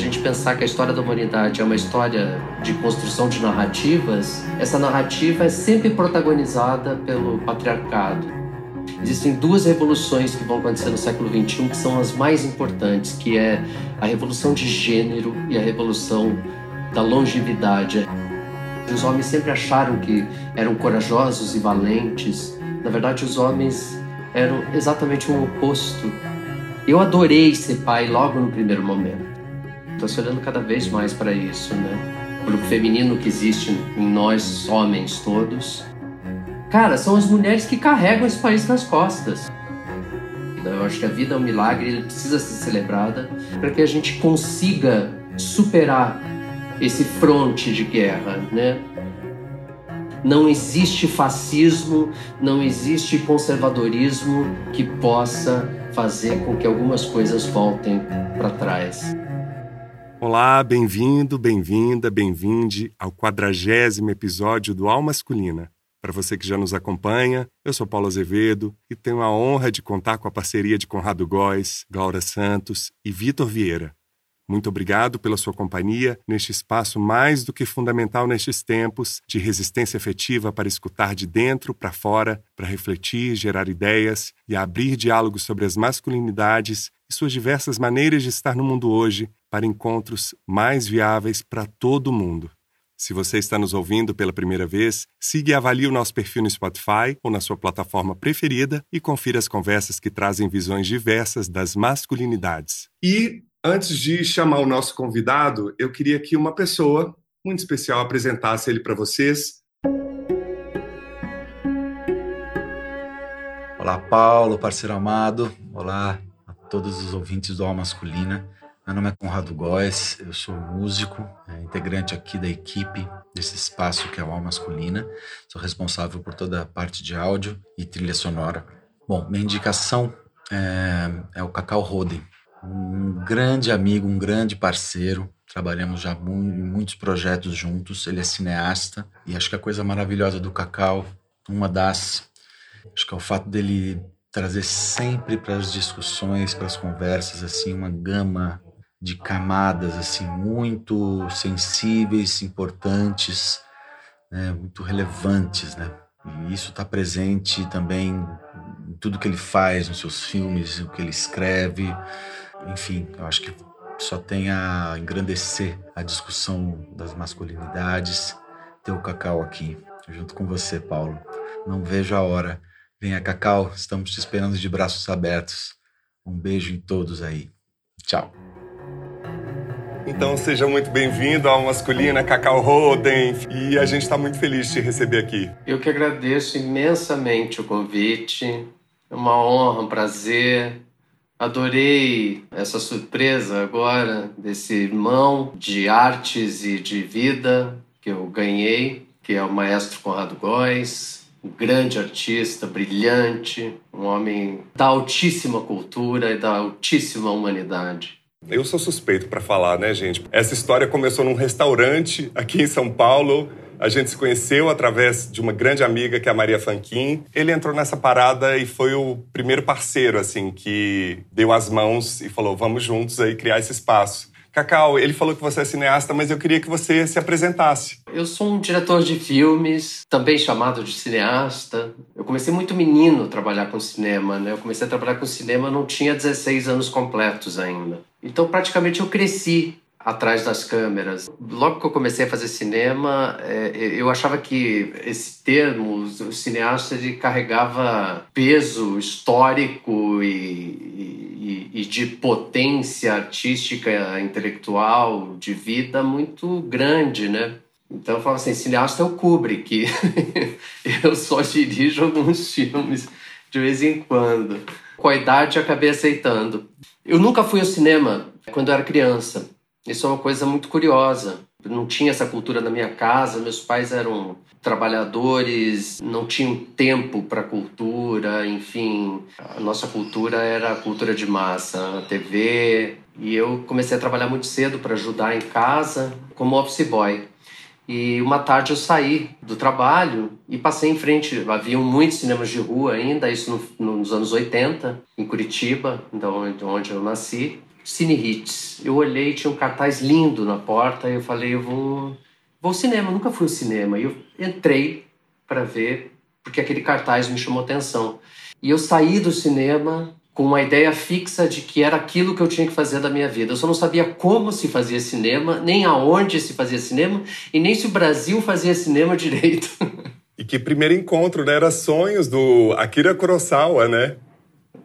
gente pensar que a história da humanidade é uma história de construção de narrativas, essa narrativa é sempre protagonizada pelo patriarcado. Existem duas revoluções que vão acontecer no século XXI que são as mais importantes, que é a revolução de gênero e a revolução da longevidade. Os homens sempre acharam que eram corajosos e valentes. Na verdade, os homens eram exatamente o oposto. Eu adorei ser pai logo no primeiro momento. Estou se olhando cada vez mais para isso, né? Para o feminino que existe em nós, homens todos. Cara, são as mulheres que carregam esse país nas costas. Eu acho que a vida é um milagre, ele precisa ser celebrada para que a gente consiga superar esse fronte de guerra, né? Não existe fascismo, não existe conservadorismo que possa fazer com que algumas coisas voltem para trás. Olá, bem-vindo, bem-vinda, bem-vinde ao quadragésimo episódio do Alma Masculina. Para você que já nos acompanha, eu sou Paulo Azevedo e tenho a honra de contar com a parceria de Conrado Góes, Glaura Santos e Vitor Vieira. Muito obrigado pela sua companhia neste espaço mais do que fundamental nestes tempos de resistência efetiva para escutar de dentro para fora, para refletir, gerar ideias e abrir diálogos sobre as masculinidades e suas diversas maneiras de estar no mundo hoje para encontros mais viáveis para todo mundo. Se você está nos ouvindo pela primeira vez, siga e avalie o nosso perfil no Spotify ou na sua plataforma preferida e confira as conversas que trazem visões diversas das masculinidades. E Antes de chamar o nosso convidado, eu queria que uma pessoa muito especial apresentasse ele para vocês. Olá, Paulo, parceiro amado. Olá a todos os ouvintes do Alma Masculina. Meu nome é Conrado Góes, eu sou músico, é, integrante aqui da equipe desse espaço que é o Alma Masculina. Sou responsável por toda a parte de áudio e trilha sonora. Bom, minha indicação é, é o Cacau Roden um grande amigo, um grande parceiro. Trabalhamos já em muitos projetos juntos. Ele é cineasta e acho que a coisa maravilhosa do Cacau, uma das, acho que é o fato dele trazer sempre para as discussões, para as conversas, assim, uma gama de camadas assim muito sensíveis, importantes, né, muito relevantes, né? E isso está presente também em tudo que ele faz, nos seus filmes, o que ele escreve, enfim, eu acho que só tem a engrandecer a discussão das masculinidades ter o Cacau aqui, junto com você, Paulo. Não vejo a hora. Venha, Cacau, estamos te esperando de braços abertos. Um beijo em todos aí. Tchau. Então seja muito bem-vindo ao Masculina Cacau Roden e a gente está muito feliz de te receber aqui. Eu que agradeço imensamente o convite. É uma honra, um prazer Adorei essa surpresa agora desse irmão de artes e de vida que eu ganhei, que é o maestro Conrado Góes, um grande artista, brilhante, um homem da altíssima cultura e da altíssima humanidade. Eu sou suspeito para falar, né, gente? Essa história começou num restaurante aqui em São Paulo a gente se conheceu através de uma grande amiga que é a Maria Fanquin. Ele entrou nessa parada e foi o primeiro parceiro, assim, que deu as mãos e falou: vamos juntos aí criar esse espaço. Cacau, ele falou que você é cineasta, mas eu queria que você se apresentasse. Eu sou um diretor de filmes, também chamado de cineasta. Eu comecei muito menino a trabalhar com cinema, né? Eu comecei a trabalhar com cinema, não tinha 16 anos completos ainda. Então, praticamente eu cresci atrás das câmeras. Logo que eu comecei a fazer cinema, é, eu achava que esse termo, o cineasta, ele carregava peso histórico e, e, e de potência artística, intelectual, de vida muito grande, né? Então eu falava assim, cineasta é o Kubrick, eu só dirijo alguns filmes de vez em quando. Com a idade acabei aceitando. Eu nunca fui ao cinema quando eu era criança. Isso é uma coisa muito curiosa. não tinha essa cultura na minha casa, meus pais eram trabalhadores, não tinham tempo para cultura, enfim, a nossa cultura era a cultura de massa, a TV, e eu comecei a trabalhar muito cedo para ajudar em casa como office boy. E uma tarde eu saí do trabalho e passei em frente. Haviam muitos cinemas de rua ainda, isso no, nos anos 80, em Curitiba, onde eu nasci Cine Hits. Eu olhei, tinha um cartaz lindo na porta, eu falei, eu vou, vou ao cinema, nunca fui ao cinema. E eu entrei para ver, porque aquele cartaz me chamou atenção. E eu saí do cinema com uma ideia fixa de que era aquilo que eu tinha que fazer da minha vida. Eu só não sabia como se fazia cinema, nem aonde se fazia cinema, e nem se o Brasil fazia cinema direito. E que primeiro encontro, né? Era Sonhos do Akira Kurosawa, né?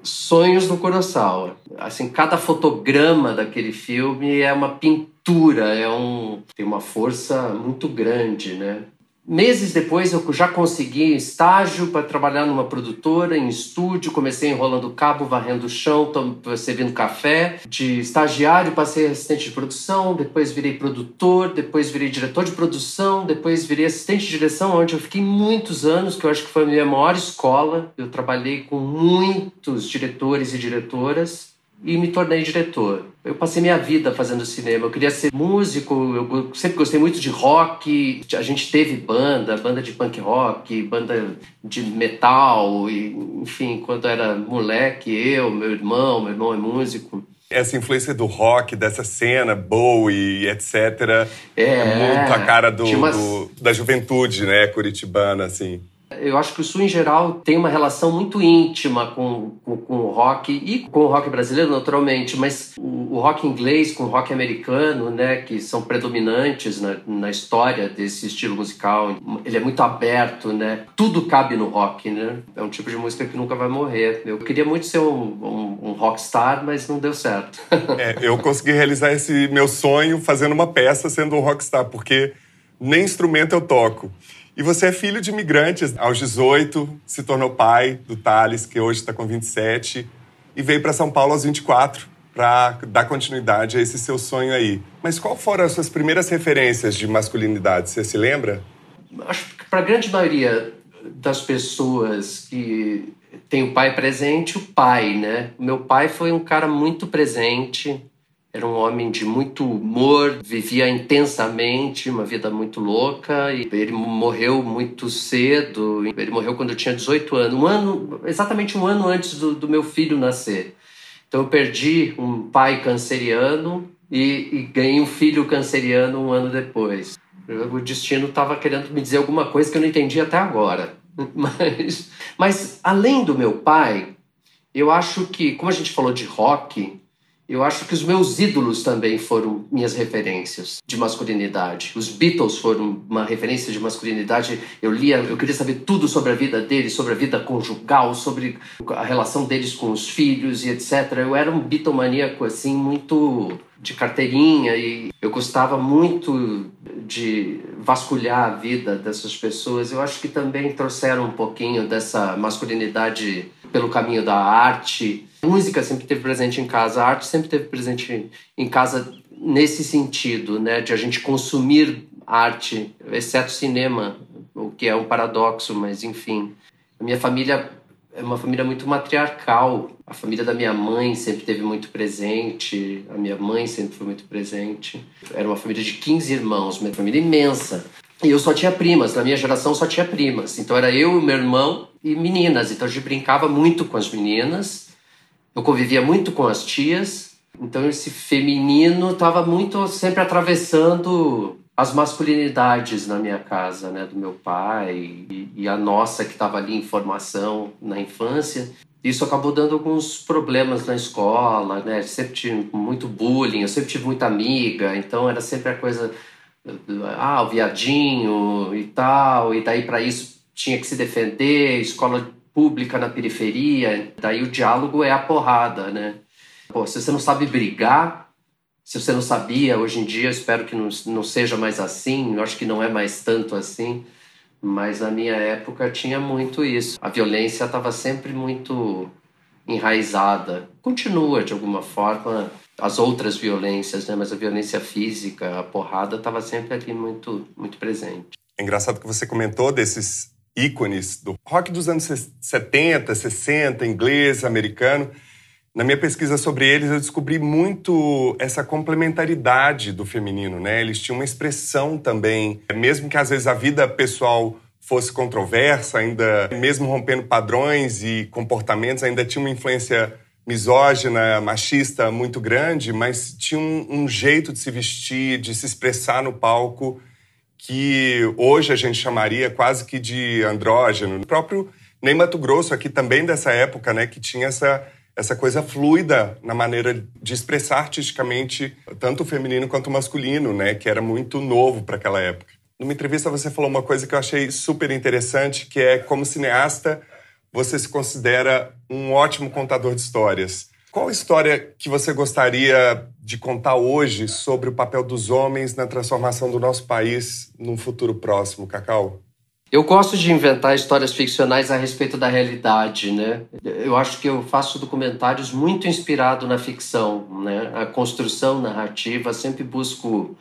Sonhos do Kurosawa. Assim, cada fotograma daquele filme é uma pintura, é um tem uma força muito grande, né? Meses depois eu já consegui estágio para trabalhar numa produtora, em estúdio, comecei enrolando cabo, varrendo o chão, servindo café. De estagiário passei assistente de produção, depois virei produtor, depois virei diretor de produção, depois virei assistente de direção, onde eu fiquei muitos anos, que eu acho que foi a minha maior escola. Eu trabalhei com muitos diretores e diretoras e me tornei diretor. Eu passei minha vida fazendo cinema. Eu queria ser músico, eu sempre gostei muito de rock. A gente teve banda, banda de punk rock, banda de metal, e, enfim, quando era moleque, eu, meu irmão, meu irmão é músico. Essa influência do rock, dessa cena, Bowie, etc. É, muito a cara do, umas... do, da juventude, né, curitibana, assim. Eu acho que o Sul, em geral, tem uma relação muito íntima com, com, com, o rock e com o rock brasileiro, naturalmente, mas o, o, rock inglês com o rock americano, né, que são predominantes na, na, história desse estilo musical, ele é muito aberto, né? Tudo cabe no rock, né? É um tipo de música que nunca vai morrer. Eu queria muito ser um, um, um rockstar, mas não deu certo. é, eu consegui realizar esse meu sonho fazendo uma peça sendo um rockstar, porque nem instrumento eu toco. E você é filho de imigrantes. Aos 18, se tornou pai do Thales, que hoje está com 27, e veio para São Paulo aos 24 para dar continuidade a esse seu sonho aí. Mas qual foram as suas primeiras referências de masculinidade? Você se lembra? Acho que para a grande maioria das pessoas que tem o pai presente, o pai, né? Meu pai foi um cara muito presente, era um homem de muito humor, vivia intensamente, uma vida muito louca. E ele morreu muito cedo. Ele morreu quando eu tinha 18 anos, um ano, exatamente um ano antes do, do meu filho nascer. Então eu perdi um pai canceriano e, e ganhei um filho canceriano um ano depois. O destino estava querendo me dizer alguma coisa que eu não entendi até agora. Mas, mas além do meu pai, eu acho que, como a gente falou de rock, eu acho que os meus ídolos também foram minhas referências de masculinidade. Os Beatles foram uma referência de masculinidade. Eu lia, eu queria saber tudo sobre a vida deles, sobre a vida conjugal, sobre a relação deles com os filhos e etc. Eu era um Beatlemaníaco assim muito de carteirinha e eu gostava muito de vasculhar a vida dessas pessoas. Eu acho que também trouxeram um pouquinho dessa masculinidade pelo caminho da arte. Música sempre teve presente em casa, a arte sempre teve presente em casa nesse sentido, né, de a gente consumir arte, exceto cinema, o que é um paradoxo, mas enfim. A minha família é uma família muito matriarcal. A família da minha mãe sempre teve muito presente, a minha mãe sempre foi muito presente. Era uma família de 15 irmãos, uma família imensa. E eu só tinha primas, na minha geração só tinha primas. Então era eu e meu irmão e meninas. Então a gente brincava muito com as meninas. Eu convivia muito com as tias. Então esse feminino estava muito sempre atravessando as masculinidades na minha casa, né, do meu pai e, e a nossa que estava ali em formação na infância. Isso acabou dando alguns problemas na escola, né? Sempre tive muito bullying, eu sempre tive muita amiga, então era sempre a coisa ah, o viadinho e tal, e daí para isso tinha que se defender, escola pública na periferia, daí o diálogo é a porrada, né? Pô, se você não sabe brigar, se você não sabia, hoje em dia espero que não, não seja mais assim, eu acho que não é mais tanto assim, mas na minha época tinha muito isso. A violência estava sempre muito enraizada. Continua de alguma forma as outras violências, né? Mas a violência física, a porrada estava sempre ali muito muito presente. É engraçado que você comentou desses ícones do rock dos anos 70, 60, inglês, americano. Na minha pesquisa sobre eles, eu descobri muito essa complementaridade do feminino, né? Eles tinham uma expressão também, mesmo que às vezes a vida pessoal fosse controversa, ainda mesmo rompendo padrões e comportamentos, ainda tinha uma influência misógina, machista muito grande, mas tinha um, um, jeito de se vestir, de se expressar no palco que hoje a gente chamaria quase que de andrógeno. O próprio Ney Mato Grosso aqui também dessa época, né, que tinha essa essa coisa fluida na maneira de expressar artisticamente tanto o feminino quanto o masculino, né, que era muito novo para aquela época. Numa entrevista você falou uma coisa que eu achei super interessante, que é como cineasta você se considera um ótimo contador de histórias. Qual história que você gostaria de contar hoje sobre o papel dos homens na transformação do nosso país num futuro próximo, Cacau? Eu gosto de inventar histórias ficcionais a respeito da realidade, né? Eu acho que eu faço documentários muito inspirado na ficção, né? A construção narrativa, sempre busco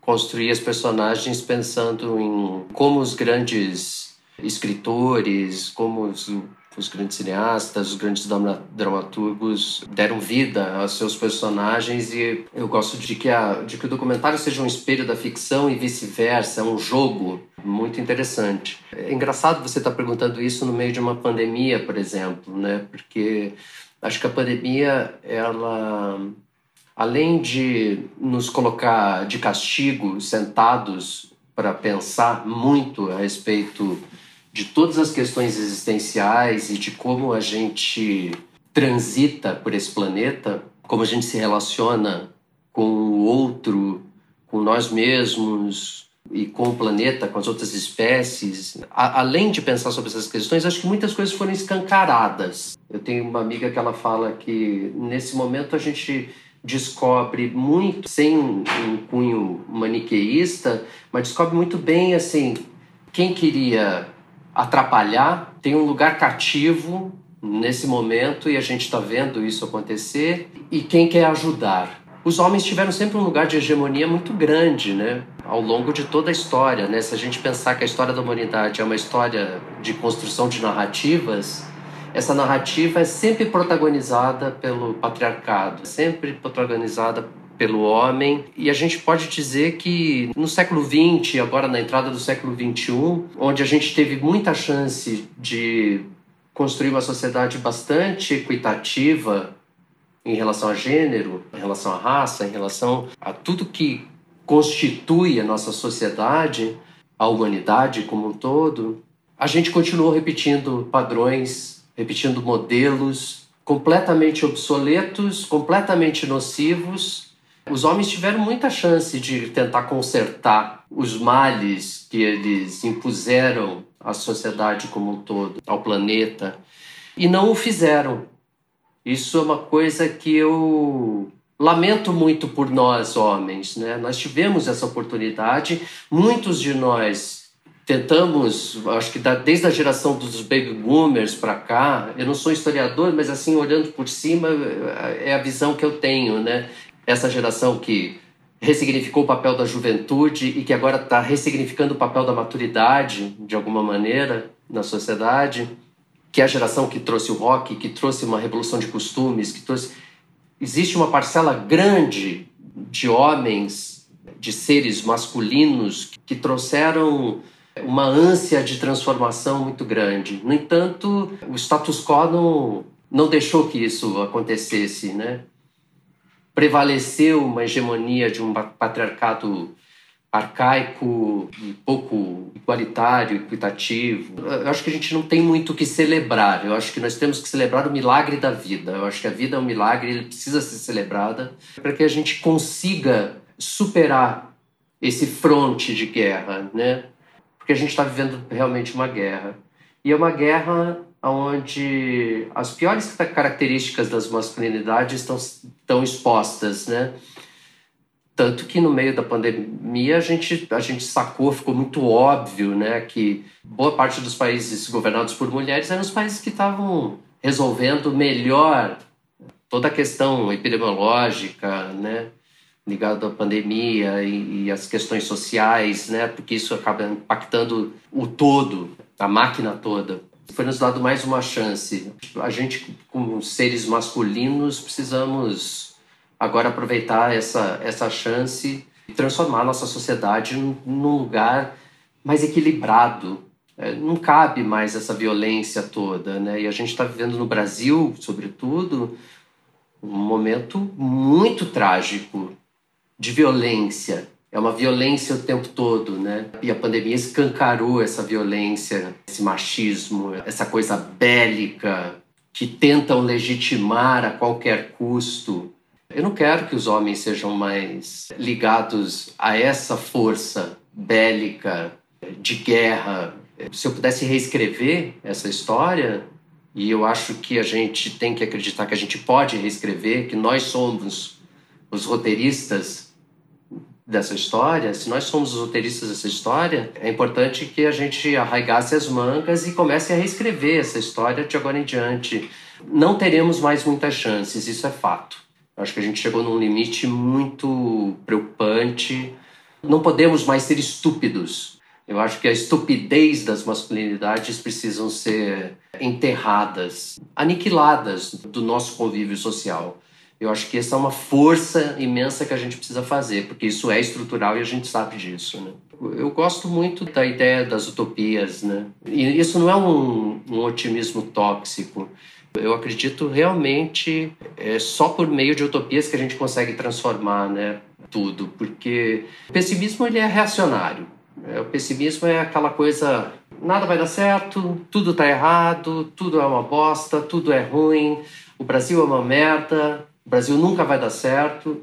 construir as personagens pensando em como os grandes escritores, como os os grandes cineastas, os grandes dramaturgos deram vida aos seus personagens e eu gosto de que, a, de que o documentário seja um espelho da ficção e vice-versa, é um jogo muito interessante. É engraçado você estar perguntando isso no meio de uma pandemia, por exemplo, né? Porque acho que a pandemia, ela além de nos colocar de castigo, sentados para pensar muito a respeito de todas as questões existenciais e de como a gente transita por esse planeta, como a gente se relaciona com o outro, com nós mesmos e com o planeta, com as outras espécies. A, além de pensar sobre essas questões, acho que muitas coisas foram escancaradas. Eu tenho uma amiga que ela fala que nesse momento a gente descobre muito, sem um cunho maniqueísta, mas descobre muito bem assim quem queria atrapalhar, tem um lugar cativo nesse momento e a gente está vendo isso acontecer, e quem quer ajudar. Os homens tiveram sempre um lugar de hegemonia muito grande, né? Ao longo de toda a história, né? Se a gente pensar que a história da humanidade é uma história de construção de narrativas, essa narrativa é sempre protagonizada pelo patriarcado, sempre protagonizada pelo homem. E a gente pode dizer que no século XX, agora na entrada do século XXI, onde a gente teve muita chance de construir uma sociedade bastante equitativa em relação a gênero, em relação à raça, em relação a tudo que constitui a nossa sociedade, a humanidade como um todo, a gente continuou repetindo padrões, repetindo modelos completamente obsoletos, completamente nocivos os homens tiveram muita chance de tentar consertar os males que eles impuseram à sociedade como um todo, ao planeta, e não o fizeram. Isso é uma coisa que eu lamento muito por nós, homens. Né? Nós tivemos essa oportunidade, muitos de nós tentamos, acho que desde a geração dos baby boomers para cá, eu não sou historiador, mas assim, olhando por cima, é a visão que eu tenho, né? Essa geração que ressignificou o papel da juventude e que agora está ressignificando o papel da maturidade, de alguma maneira, na sociedade, que é a geração que trouxe o rock, que trouxe uma revolução de costumes, que trouxe... Existe uma parcela grande de homens, de seres masculinos, que trouxeram uma ânsia de transformação muito grande. No entanto, o status quo não, não deixou que isso acontecesse, né? Prevaleceu uma hegemonia de um patriarcado arcaico, pouco igualitário, equitativo. Eu acho que a gente não tem muito o que celebrar. Eu acho que nós temos que celebrar o milagre da vida. Eu acho que a vida é um milagre, ele precisa ser celebrada para que a gente consiga superar esse fronte de guerra, né? Porque a gente está vivendo realmente uma guerra. E é uma guerra onde as piores características das masculinidades estão, estão expostas, né? Tanto que no meio da pandemia a gente, a gente sacou, ficou muito óbvio, né, que boa parte dos países governados por mulheres eram os países que estavam resolvendo melhor toda a questão epidemiológica, né, ligada à pandemia e, e as questões sociais, né, porque isso acaba impactando o todo, a máquina toda foi nos dado mais uma chance. A gente, como seres masculinos, precisamos agora aproveitar essa, essa chance e transformar nossa sociedade num lugar mais equilibrado. É, não cabe mais essa violência toda, né? E a gente está vivendo no Brasil, sobretudo, um momento muito trágico de violência. É uma violência o tempo todo, né? E a pandemia escancarou essa violência, esse machismo, essa coisa bélica que tentam legitimar a qualquer custo. Eu não quero que os homens sejam mais ligados a essa força bélica de guerra. Se eu pudesse reescrever essa história, e eu acho que a gente tem que acreditar que a gente pode reescrever, que nós somos os roteiristas dessa história, se nós somos os roteiristas dessa história, é importante que a gente arraigasse as mangas e comece a reescrever essa história de agora em diante. Não teremos mais muitas chances, isso é fato. Acho que a gente chegou num limite muito preocupante. Não podemos mais ser estúpidos. Eu acho que a estupidez das masculinidades precisam ser enterradas, aniquiladas do nosso convívio social. Eu acho que essa é uma força imensa que a gente precisa fazer, porque isso é estrutural e a gente sabe disso. Né? Eu gosto muito da ideia das utopias, né? E isso não é um, um otimismo tóxico. Eu acredito realmente é só por meio de utopias que a gente consegue transformar, né? Tudo, porque o pessimismo ele é reacionário. Né? O pessimismo é aquela coisa nada vai dar certo, tudo está errado, tudo é uma bosta, tudo é ruim, o Brasil é uma merda, o Brasil nunca vai dar certo.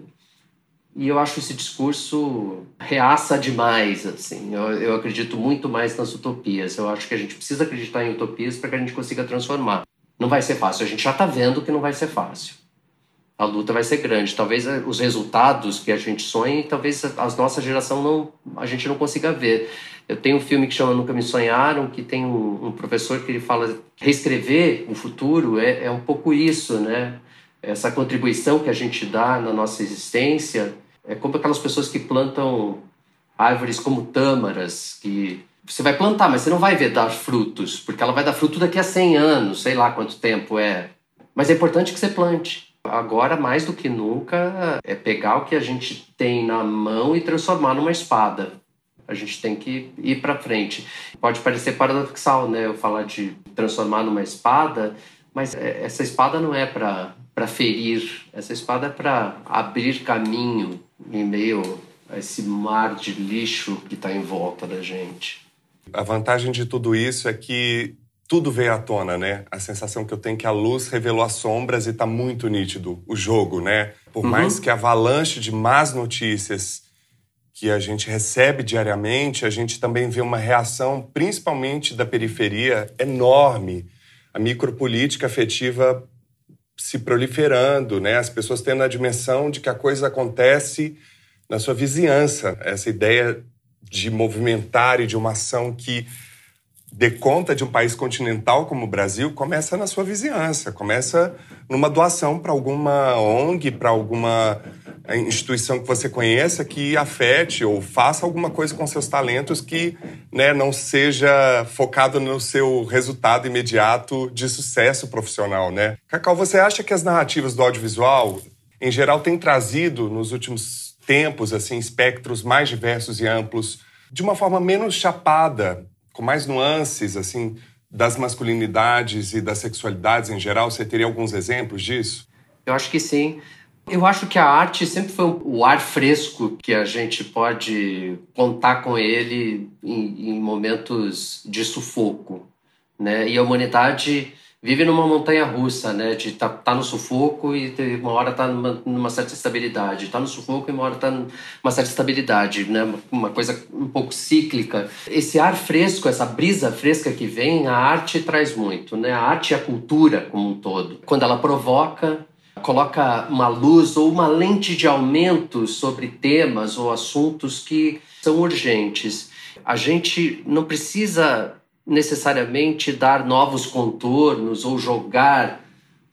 E eu acho esse discurso reaça demais, assim. Eu, eu acredito muito mais nas utopias. Eu acho que a gente precisa acreditar em utopias para que a gente consiga transformar. Não vai ser fácil. A gente já está vendo que não vai ser fácil. A luta vai ser grande. Talvez eh, os resultados que a gente sonha, talvez a nossa geração não, a gente não consiga ver. Eu tenho um filme que chama Nunca Me Sonharam, que tem um, um professor que ele fala reescrever o futuro é, é um pouco isso, né? Essa contribuição que a gente dá na nossa existência é como aquelas pessoas que plantam árvores como tâmaras, que você vai plantar, mas você não vai ver dar frutos, porque ela vai dar fruto daqui a 100 anos, sei lá quanto tempo é. Mas é importante que você plante. Agora, mais do que nunca, é pegar o que a gente tem na mão e transformar numa espada. A gente tem que ir para frente. Pode parecer paradoxal, né? Eu falar de transformar numa espada, mas é, essa espada não é para para ferir, essa espada para abrir caminho em meio a esse mar de lixo que está em volta da gente. A vantagem de tudo isso é que tudo veio à tona, né? A sensação que eu tenho é que a luz revelou as sombras e está muito nítido o jogo, né? Por uhum. mais que a avalanche de más notícias que a gente recebe diariamente, a gente também vê uma reação, principalmente da periferia, enorme. A micropolítica afetiva se proliferando, né? As pessoas tendo a dimensão de que a coisa acontece na sua vizinhança. Essa ideia de movimentar e de uma ação que dê conta de um país continental como o Brasil começa na sua vizinhança, começa numa doação para alguma ONG, para alguma instituição que você conheça que afete ou faça alguma coisa com seus talentos que né, não seja focado no seu resultado imediato de sucesso profissional, né? Cacau, você acha que as narrativas do audiovisual, em geral, têm trazido nos últimos tempos assim espectros mais diversos e amplos de uma forma menos chapada, com mais nuances assim das masculinidades e das sexualidades em geral? Você teria alguns exemplos disso? Eu acho que sim. Eu acho que a arte sempre foi o ar fresco que a gente pode contar com ele em, em momentos de sufoco, né? E a humanidade vive numa montanha russa, né? De tá, tá no sufoco e uma hora tá numa, numa certa estabilidade, tá no sufoco e uma hora tá numa certa estabilidade, né? Uma coisa um pouco cíclica. Esse ar fresco, essa brisa fresca que vem, a arte traz muito, né? A arte e a cultura como um todo. Quando ela provoca coloca uma luz ou uma lente de aumento sobre temas ou assuntos que são urgentes. A gente não precisa necessariamente dar novos contornos ou jogar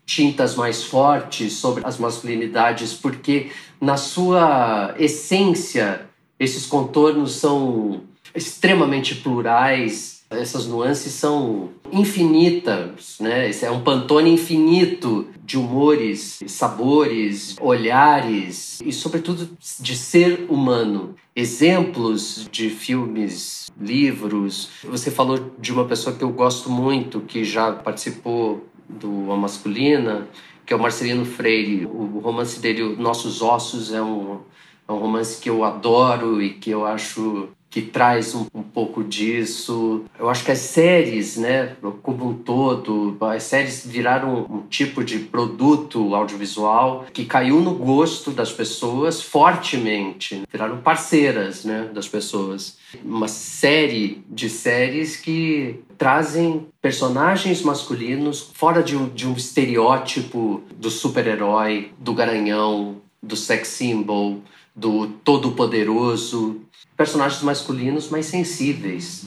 tintas mais fortes sobre as masculinidades, porque na sua essência esses contornos são extremamente plurais, essas nuances são infinitas, né? Esse é um pantone infinito de humores, sabores, olhares e, sobretudo, de ser humano. Exemplos de filmes, livros. Você falou de uma pessoa que eu gosto muito, que já participou do A Masculina, que é o Marcelino Freire. O romance dele, Nossos Ossos, é um, é um romance que eu adoro e que eu acho que traz um, um, pouco disso. Eu acho que as séries, né, como um todo, as séries viraram um, tipo de produto audiovisual que caiu no gosto das pessoas fortemente, viraram parceiras, né, das pessoas. Uma série de séries que trazem personagens masculinos fora de um, de um estereótipo do super-herói, do garanhão, do sex symbol, do todo-poderoso, personagens masculinos mais sensíveis,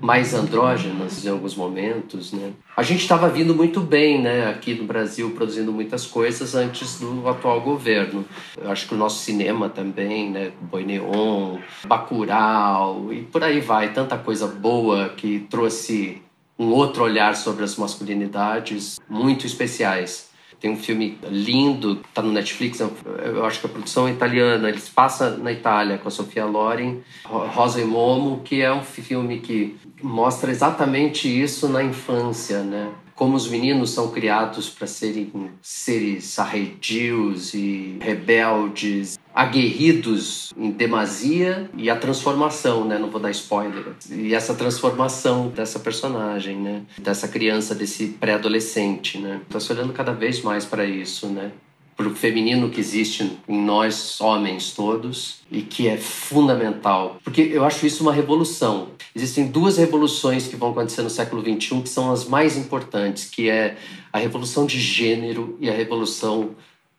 mais andrógenas em alguns momentos, né? A gente estava vindo muito bem, né, aqui no Brasil, produzindo muitas coisas antes do atual governo. Eu acho que o nosso cinema também, né, Boi Neon, Bacurau e por aí vai, tanta coisa boa que trouxe um outro olhar sobre as masculinidades muito especiais. Tem um filme lindo, tá no Netflix, é eu acho que a produção é italiana, ele se passa na Itália com a Sofia Loren, Rosa e Momo, que é um filme que mostra exatamente isso na infância, né? Como os meninos são criados para serem seres arredios e rebeldes, aguerridos em demasia e a transformação, né? Não vou dar spoiler. E essa transformação dessa personagem, né? Dessa criança, desse pré-adolescente, né? Tá se olhando cada vez mais para isso, né? Para o feminino que existe em nós, homens todos, e que é fundamental. Porque eu acho isso uma revolução. Existem duas revoluções que vão acontecer no século XXI que são as mais importantes, que é a revolução de gênero e a revolução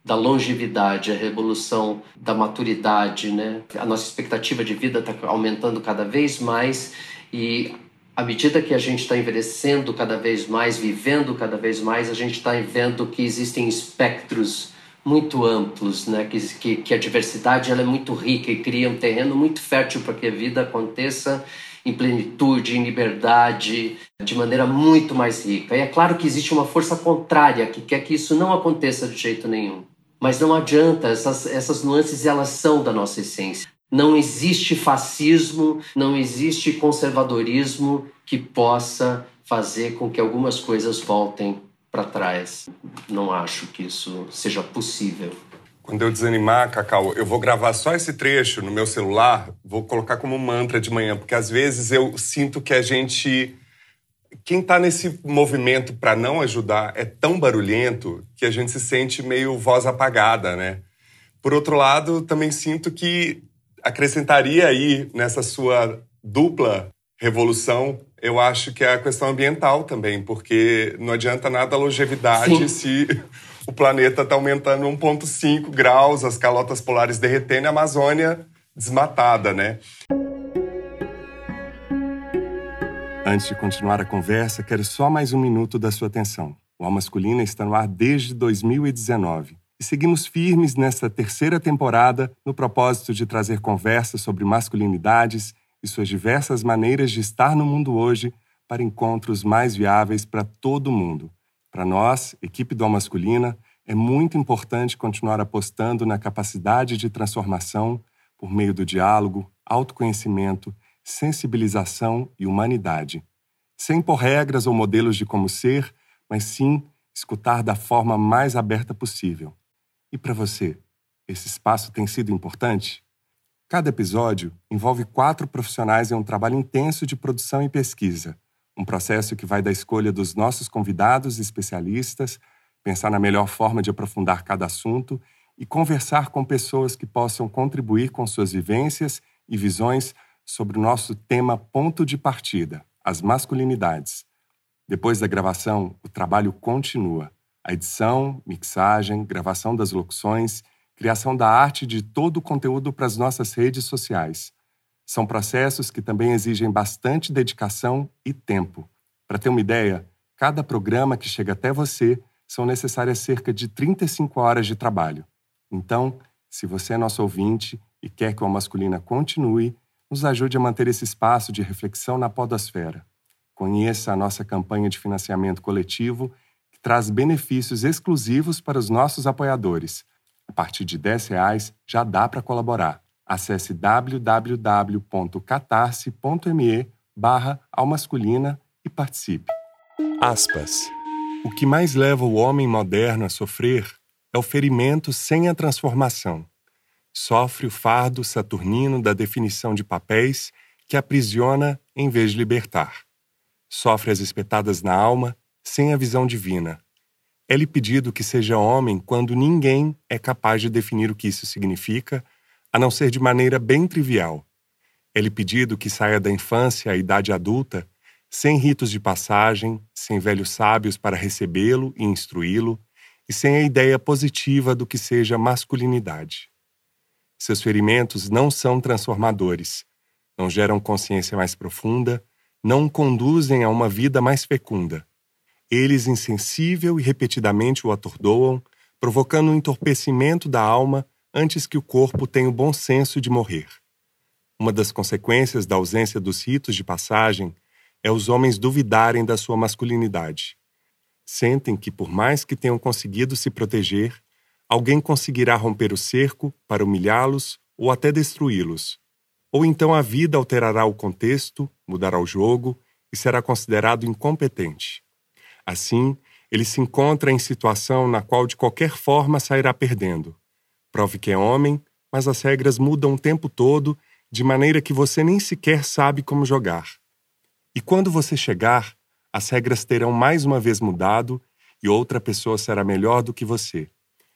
da longevidade, a revolução da maturidade, né? A nossa expectativa de vida está aumentando cada vez mais e à medida que a gente está envelhecendo cada vez mais, vivendo cada vez mais, a gente está vendo que existem espectros muito amplos, né? que, que, que a diversidade ela é muito rica e cria um terreno muito fértil para que a vida aconteça em plenitude, em liberdade, de maneira muito mais rica. E é claro que existe uma força contrária que quer que isso não aconteça de jeito nenhum. Mas não adianta, essas, essas nuances elas são da nossa essência. Não existe fascismo, não existe conservadorismo que possa fazer com que algumas coisas voltem para trás. Não acho que isso seja possível. Quando eu desanimar, Cacau, eu vou gravar só esse trecho no meu celular, vou colocar como mantra de manhã, porque às vezes eu sinto que a gente. Quem está nesse movimento para não ajudar é tão barulhento que a gente se sente meio voz apagada, né? Por outro lado, também sinto que acrescentaria aí nessa sua dupla revolução eu acho que é a questão ambiental também, porque não adianta nada a longevidade Sim. se o planeta está aumentando 1,5 graus, as calotas polares derretendo e a Amazônia desmatada, né? Antes de continuar a conversa, quero só mais um minuto da sua atenção. O Alma Masculina está no ar desde 2019 e seguimos firmes nesta terceira temporada no propósito de trazer conversas sobre masculinidades e suas diversas maneiras de estar no mundo hoje para encontros mais viáveis para todo mundo. Para nós, equipe do Masculina, é muito importante continuar apostando na capacidade de transformação por meio do diálogo, autoconhecimento, sensibilização e humanidade. Sem impor regras ou modelos de como ser, mas sim escutar da forma mais aberta possível. E para você, esse espaço tem sido importante? Cada episódio envolve quatro profissionais em um trabalho intenso de produção e pesquisa, um processo que vai da escolha dos nossos convidados e especialistas, pensar na melhor forma de aprofundar cada assunto e conversar com pessoas que possam contribuir com suas vivências e visões sobre o nosso tema ponto de partida, as masculinidades. Depois da gravação, o trabalho continua. A edição, mixagem, gravação das locuções criação da arte de todo o conteúdo para as nossas redes sociais. São processos que também exigem bastante dedicação e tempo. Para ter uma ideia, cada programa que chega até você são necessárias cerca de 35 horas de trabalho. Então, se você é nosso ouvinte e quer que o Masculina continue, nos ajude a manter esse espaço de reflexão na podosfera. Conheça a nossa campanha de financiamento coletivo, que traz benefícios exclusivos para os nossos apoiadores a partir de R$ reais já dá para colaborar. Acesse www.catarse.me barra almasculina e participe. Aspas. O que mais leva o homem moderno a sofrer é o ferimento sem a transformação. Sofre o fardo saturnino da definição de papéis que aprisiona em vez de libertar. Sofre as espetadas na alma sem a visão divina. É-lhe pedido que seja homem quando ninguém é capaz de definir o que isso significa, a não ser de maneira bem trivial. É-lhe pedido que saia da infância à idade adulta sem ritos de passagem, sem velhos sábios para recebê-lo e instruí-lo, e sem a ideia positiva do que seja masculinidade. Seus ferimentos não são transformadores, não geram consciência mais profunda, não conduzem a uma vida mais fecunda. Eles insensível e repetidamente o atordoam, provocando um entorpecimento da alma antes que o corpo tenha o bom senso de morrer. Uma das consequências da ausência dos ritos de passagem é os homens duvidarem da sua masculinidade. Sentem que, por mais que tenham conseguido se proteger, alguém conseguirá romper o cerco para humilhá-los ou até destruí-los. Ou então a vida alterará o contexto, mudará o jogo e será considerado incompetente. Assim, ele se encontra em situação na qual de qualquer forma sairá perdendo. Prove que é homem, mas as regras mudam o tempo todo, de maneira que você nem sequer sabe como jogar. E quando você chegar, as regras terão mais uma vez mudado e outra pessoa será melhor do que você.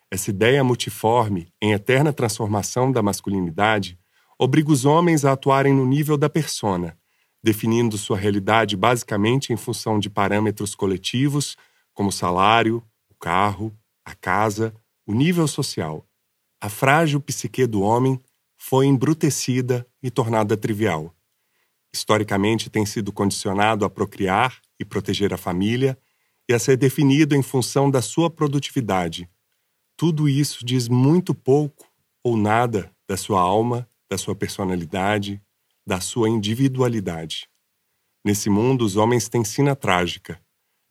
Essa ideia multiforme, em eterna transformação da masculinidade, obriga os homens a atuarem no nível da persona, definindo sua realidade basicamente em função de parâmetros coletivos, como o salário, o carro, a casa, o nível social. A frágil psique do homem foi embrutecida e tornada trivial historicamente tem sido condicionado a procriar e proteger a família e a ser definido em função da sua produtividade. Tudo isso diz muito pouco ou nada da sua alma, da sua personalidade, da sua individualidade. Nesse mundo, os homens têm sina trágica.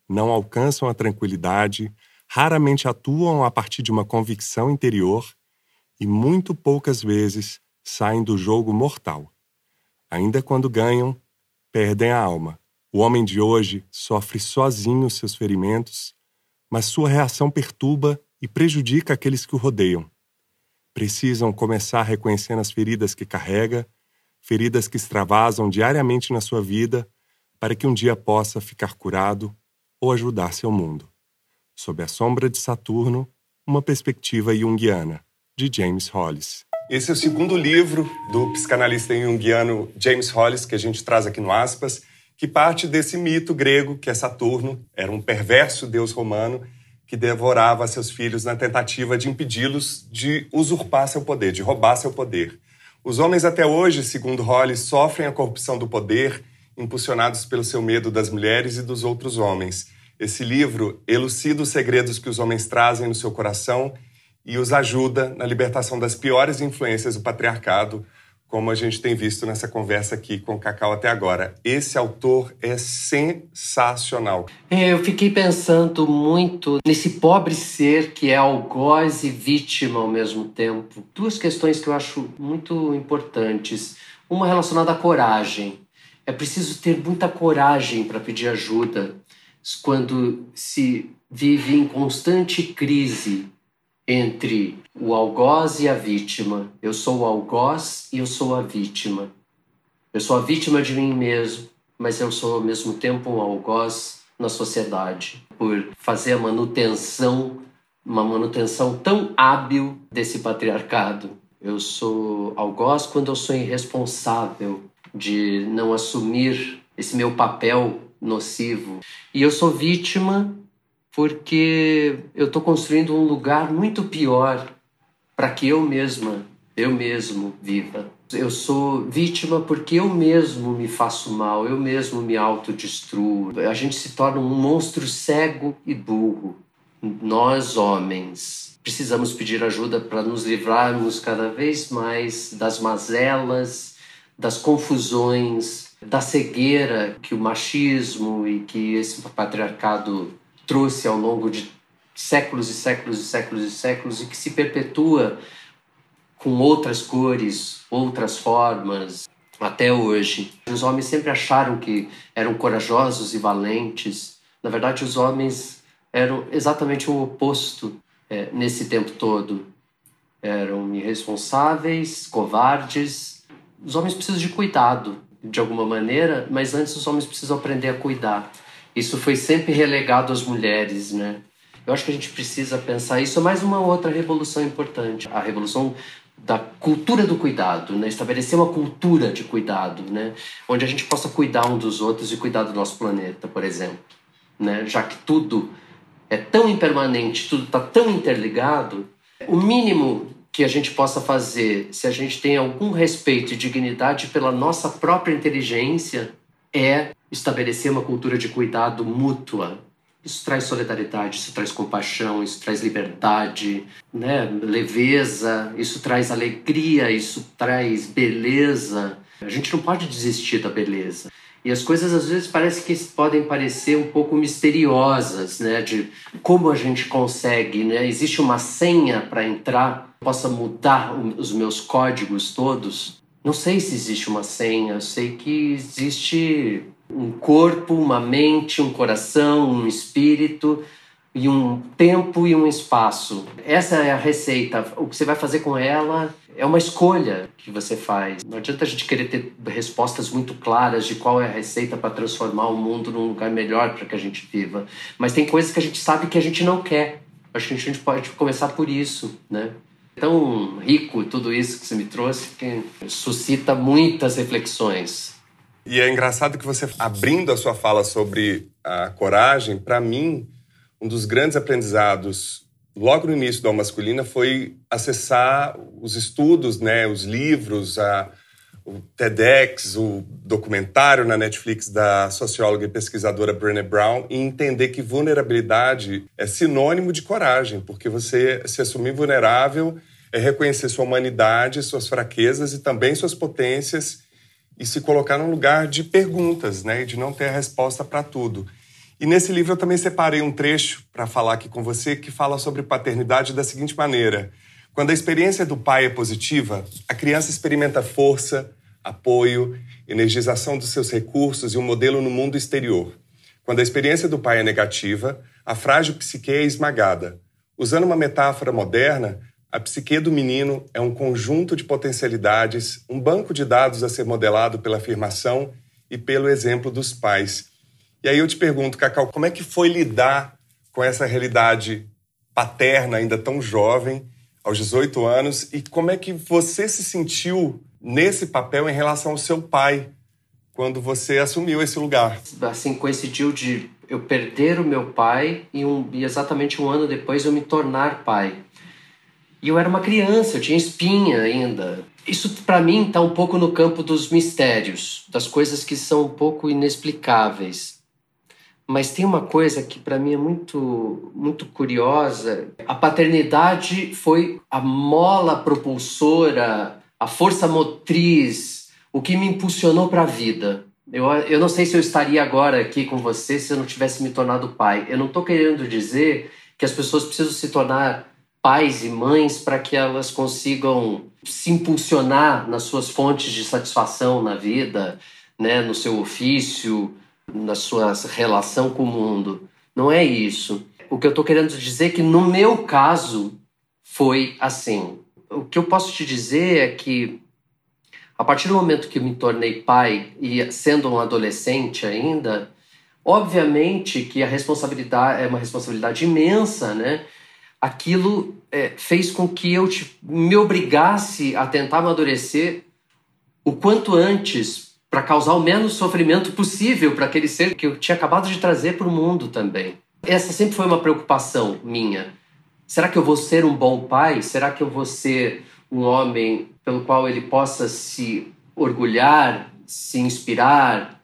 Não alcançam a tranquilidade, raramente atuam a partir de uma convicção interior e muito poucas vezes saem do jogo mortal. Ainda quando ganham, perdem a alma. O homem de hoje sofre sozinho seus ferimentos, mas sua reação perturba e prejudica aqueles que o rodeiam. Precisam começar reconhecendo as feridas que carrega, feridas que extravasam diariamente na sua vida, para que um dia possa ficar curado ou ajudar seu mundo. Sob a sombra de Saturno, uma perspectiva junguiana, de James Hollis. Esse é o segundo livro do psicanalista junguiano James Hollis, que a gente traz aqui no Aspas, que parte desse mito grego que é Saturno, era um perverso deus romano que devorava seus filhos na tentativa de impedi-los de usurpar seu poder, de roubar seu poder. Os homens até hoje, segundo Hollis, sofrem a corrupção do poder, impulsionados pelo seu medo das mulheres e dos outros homens. Esse livro elucida os segredos que os homens trazem no seu coração e os ajuda na libertação das piores influências do patriarcado, como a gente tem visto nessa conversa aqui com o Cacau até agora. Esse autor é sensacional. É, eu fiquei pensando muito nesse pobre ser que é algoz e vítima ao mesmo tempo. Duas questões que eu acho muito importantes. Uma relacionada à coragem. É preciso ter muita coragem para pedir ajuda quando se vive em constante crise entre o algoz e a vítima. Eu sou o algoz e eu sou a vítima. Eu sou a vítima de mim mesmo, mas eu sou ao mesmo tempo um algoz na sociedade por fazer a manutenção, uma manutenção tão hábil desse patriarcado. Eu sou algoz quando eu sou irresponsável de não assumir esse meu papel nocivo. E eu sou vítima porque eu estou construindo um lugar muito pior para que eu mesma, eu mesmo viva. Eu sou vítima porque eu mesmo me faço mal, eu mesmo me autodestruo. A gente se torna um monstro cego e burro. Nós, homens, precisamos pedir ajuda para nos livrarmos cada vez mais das mazelas, das confusões, da cegueira que o machismo e que esse patriarcado trouxe ao longo de séculos e séculos e séculos e séculos e que se perpetua com outras cores, outras formas até hoje. Os homens sempre acharam que eram corajosos e valentes. Na verdade, os homens eram exatamente o oposto é, nesse tempo todo. Eram irresponsáveis, covardes. Os homens precisam de cuidado, de alguma maneira, mas antes os homens precisam aprender a cuidar. Isso foi sempre relegado às mulheres, né? Eu acho que a gente precisa pensar isso. É mais uma outra revolução importante, a revolução da cultura do cuidado, né? Estabelecer uma cultura de cuidado, né? Onde a gente possa cuidar um dos outros e cuidar do nosso planeta, por exemplo, né? Já que tudo é tão impermanente, tudo está tão interligado, o mínimo que a gente possa fazer, se a gente tem algum respeito e dignidade pela nossa própria inteligência, é estabelecer uma cultura de cuidado mútua, isso traz solidariedade, isso traz compaixão, isso traz liberdade, né? leveza, isso traz alegria, isso traz beleza. A gente não pode desistir da beleza. E as coisas às vezes parece que podem parecer um pouco misteriosas, né? De como a gente consegue, né? Existe uma senha para entrar, possa mudar os meus códigos todos. Não sei se existe uma senha, eu sei que existe um corpo, uma mente, um coração, um espírito e um tempo e um espaço. Essa é a receita. O que você vai fazer com ela é uma escolha que você faz. Não adianta a gente querer ter respostas muito claras de qual é a receita para transformar o mundo num lugar melhor para que a gente viva. Mas tem coisas que a gente sabe que a gente não quer. Acho que a gente pode começar por isso, né? Tão rico tudo isso que você me trouxe que suscita muitas reflexões. E é engraçado que você, abrindo a sua fala sobre a coragem, para mim, um dos grandes aprendizados logo no início da masculina foi acessar os estudos, né, os livros, a, o TEDx, o documentário na Netflix da socióloga e pesquisadora Brené Brown e entender que vulnerabilidade é sinônimo de coragem, porque você se assumir vulnerável é reconhecer sua humanidade, suas fraquezas e também suas potências e se colocar num lugar de perguntas, né, de não ter a resposta para tudo. E nesse livro eu também separei um trecho para falar aqui com você que fala sobre paternidade da seguinte maneira: quando a experiência do pai é positiva, a criança experimenta força, apoio, energização dos seus recursos e um modelo no mundo exterior. Quando a experiência do pai é negativa, a frágil psique é esmagada. Usando uma metáfora moderna, a psique do menino é um conjunto de potencialidades, um banco de dados a ser modelado pela afirmação e pelo exemplo dos pais. E aí eu te pergunto, Cacau, como é que foi lidar com essa realidade paterna, ainda tão jovem, aos 18 anos, e como é que você se sentiu nesse papel em relação ao seu pai, quando você assumiu esse lugar? Assim, coincidiu de eu perder o meu pai e, um, e exatamente um ano depois eu me tornar pai. E eu era uma criança, eu tinha espinha ainda. Isso para mim está um pouco no campo dos mistérios, das coisas que são um pouco inexplicáveis. Mas tem uma coisa que para mim é muito muito curiosa. A paternidade foi a mola propulsora, a força motriz, o que me impulsionou para a vida. Eu, eu não sei se eu estaria agora aqui com você se eu não tivesse me tornado pai. Eu não estou querendo dizer que as pessoas precisam se tornar pais e mães para que elas consigam se impulsionar nas suas fontes de satisfação na vida, né, no seu ofício, na sua relação com o mundo. Não é isso. O que eu estou querendo dizer é que no meu caso foi assim. O que eu posso te dizer é que a partir do momento que me tornei pai e sendo um adolescente ainda, obviamente que a responsabilidade é uma responsabilidade imensa, né? aquilo é, fez com que eu me obrigasse a tentar amadurecer o quanto antes para causar o menos sofrimento possível para aquele ser que eu tinha acabado de trazer para o mundo também. Essa sempre foi uma preocupação minha. Será que eu vou ser um bom pai? Será que eu vou ser um homem pelo qual ele possa se orgulhar, se inspirar,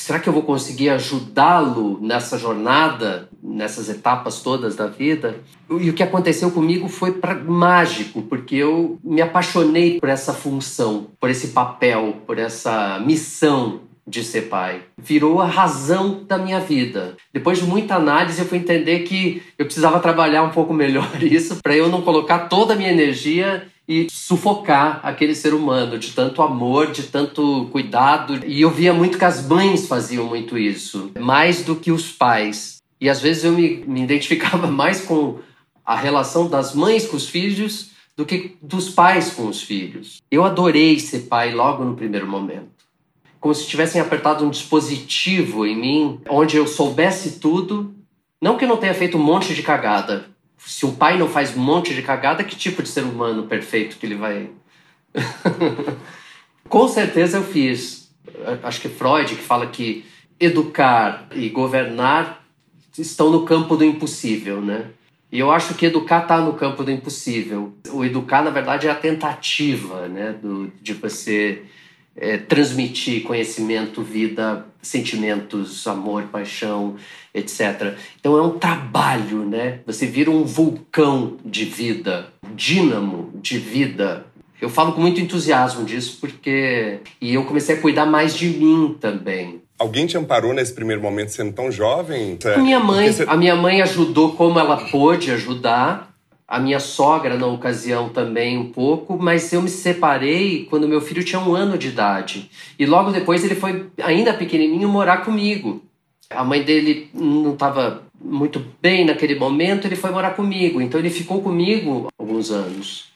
Será que eu vou conseguir ajudá-lo nessa jornada, nessas etapas todas da vida? E o que aconteceu comigo foi mágico, porque eu me apaixonei por essa função, por esse papel, por essa missão de ser pai. Virou a razão da minha vida. Depois de muita análise, eu fui entender que eu precisava trabalhar um pouco melhor isso para eu não colocar toda a minha energia e sufocar aquele ser humano de tanto amor, de tanto cuidado. E eu via muito que as mães faziam muito isso, mais do que os pais. E às vezes eu me, me identificava mais com a relação das mães com os filhos do que dos pais com os filhos. Eu adorei ser pai logo no primeiro momento. Como se tivessem apertado um dispositivo em mim, onde eu soubesse tudo. Não que eu não tenha feito um monte de cagada. Se um pai não faz um monte de cagada, que tipo de ser humano perfeito que ele vai. com certeza eu fiz. Acho que Freud que fala que educar e governar estão no campo do impossível, né? E eu acho que educar está no campo do impossível. O educar, na verdade, é a tentativa né, do, de você é, transmitir conhecimento, vida, sentimentos, amor, paixão, etc. Então é um trabalho, né? Você vira um vulcão de vida, dínamo de vida. Eu falo com muito entusiasmo disso porque e eu comecei a cuidar mais de mim também. Alguém te amparou nesse primeiro momento sendo tão jovem? A minha mãe, você... a minha mãe ajudou como ela pôde ajudar. A minha sogra na ocasião também um pouco, mas eu me separei quando meu filho tinha um ano de idade. E logo depois ele foi, ainda pequenininho, morar comigo. A mãe dele não estava muito bem naquele momento, ele foi morar comigo. Então ele ficou comigo alguns anos.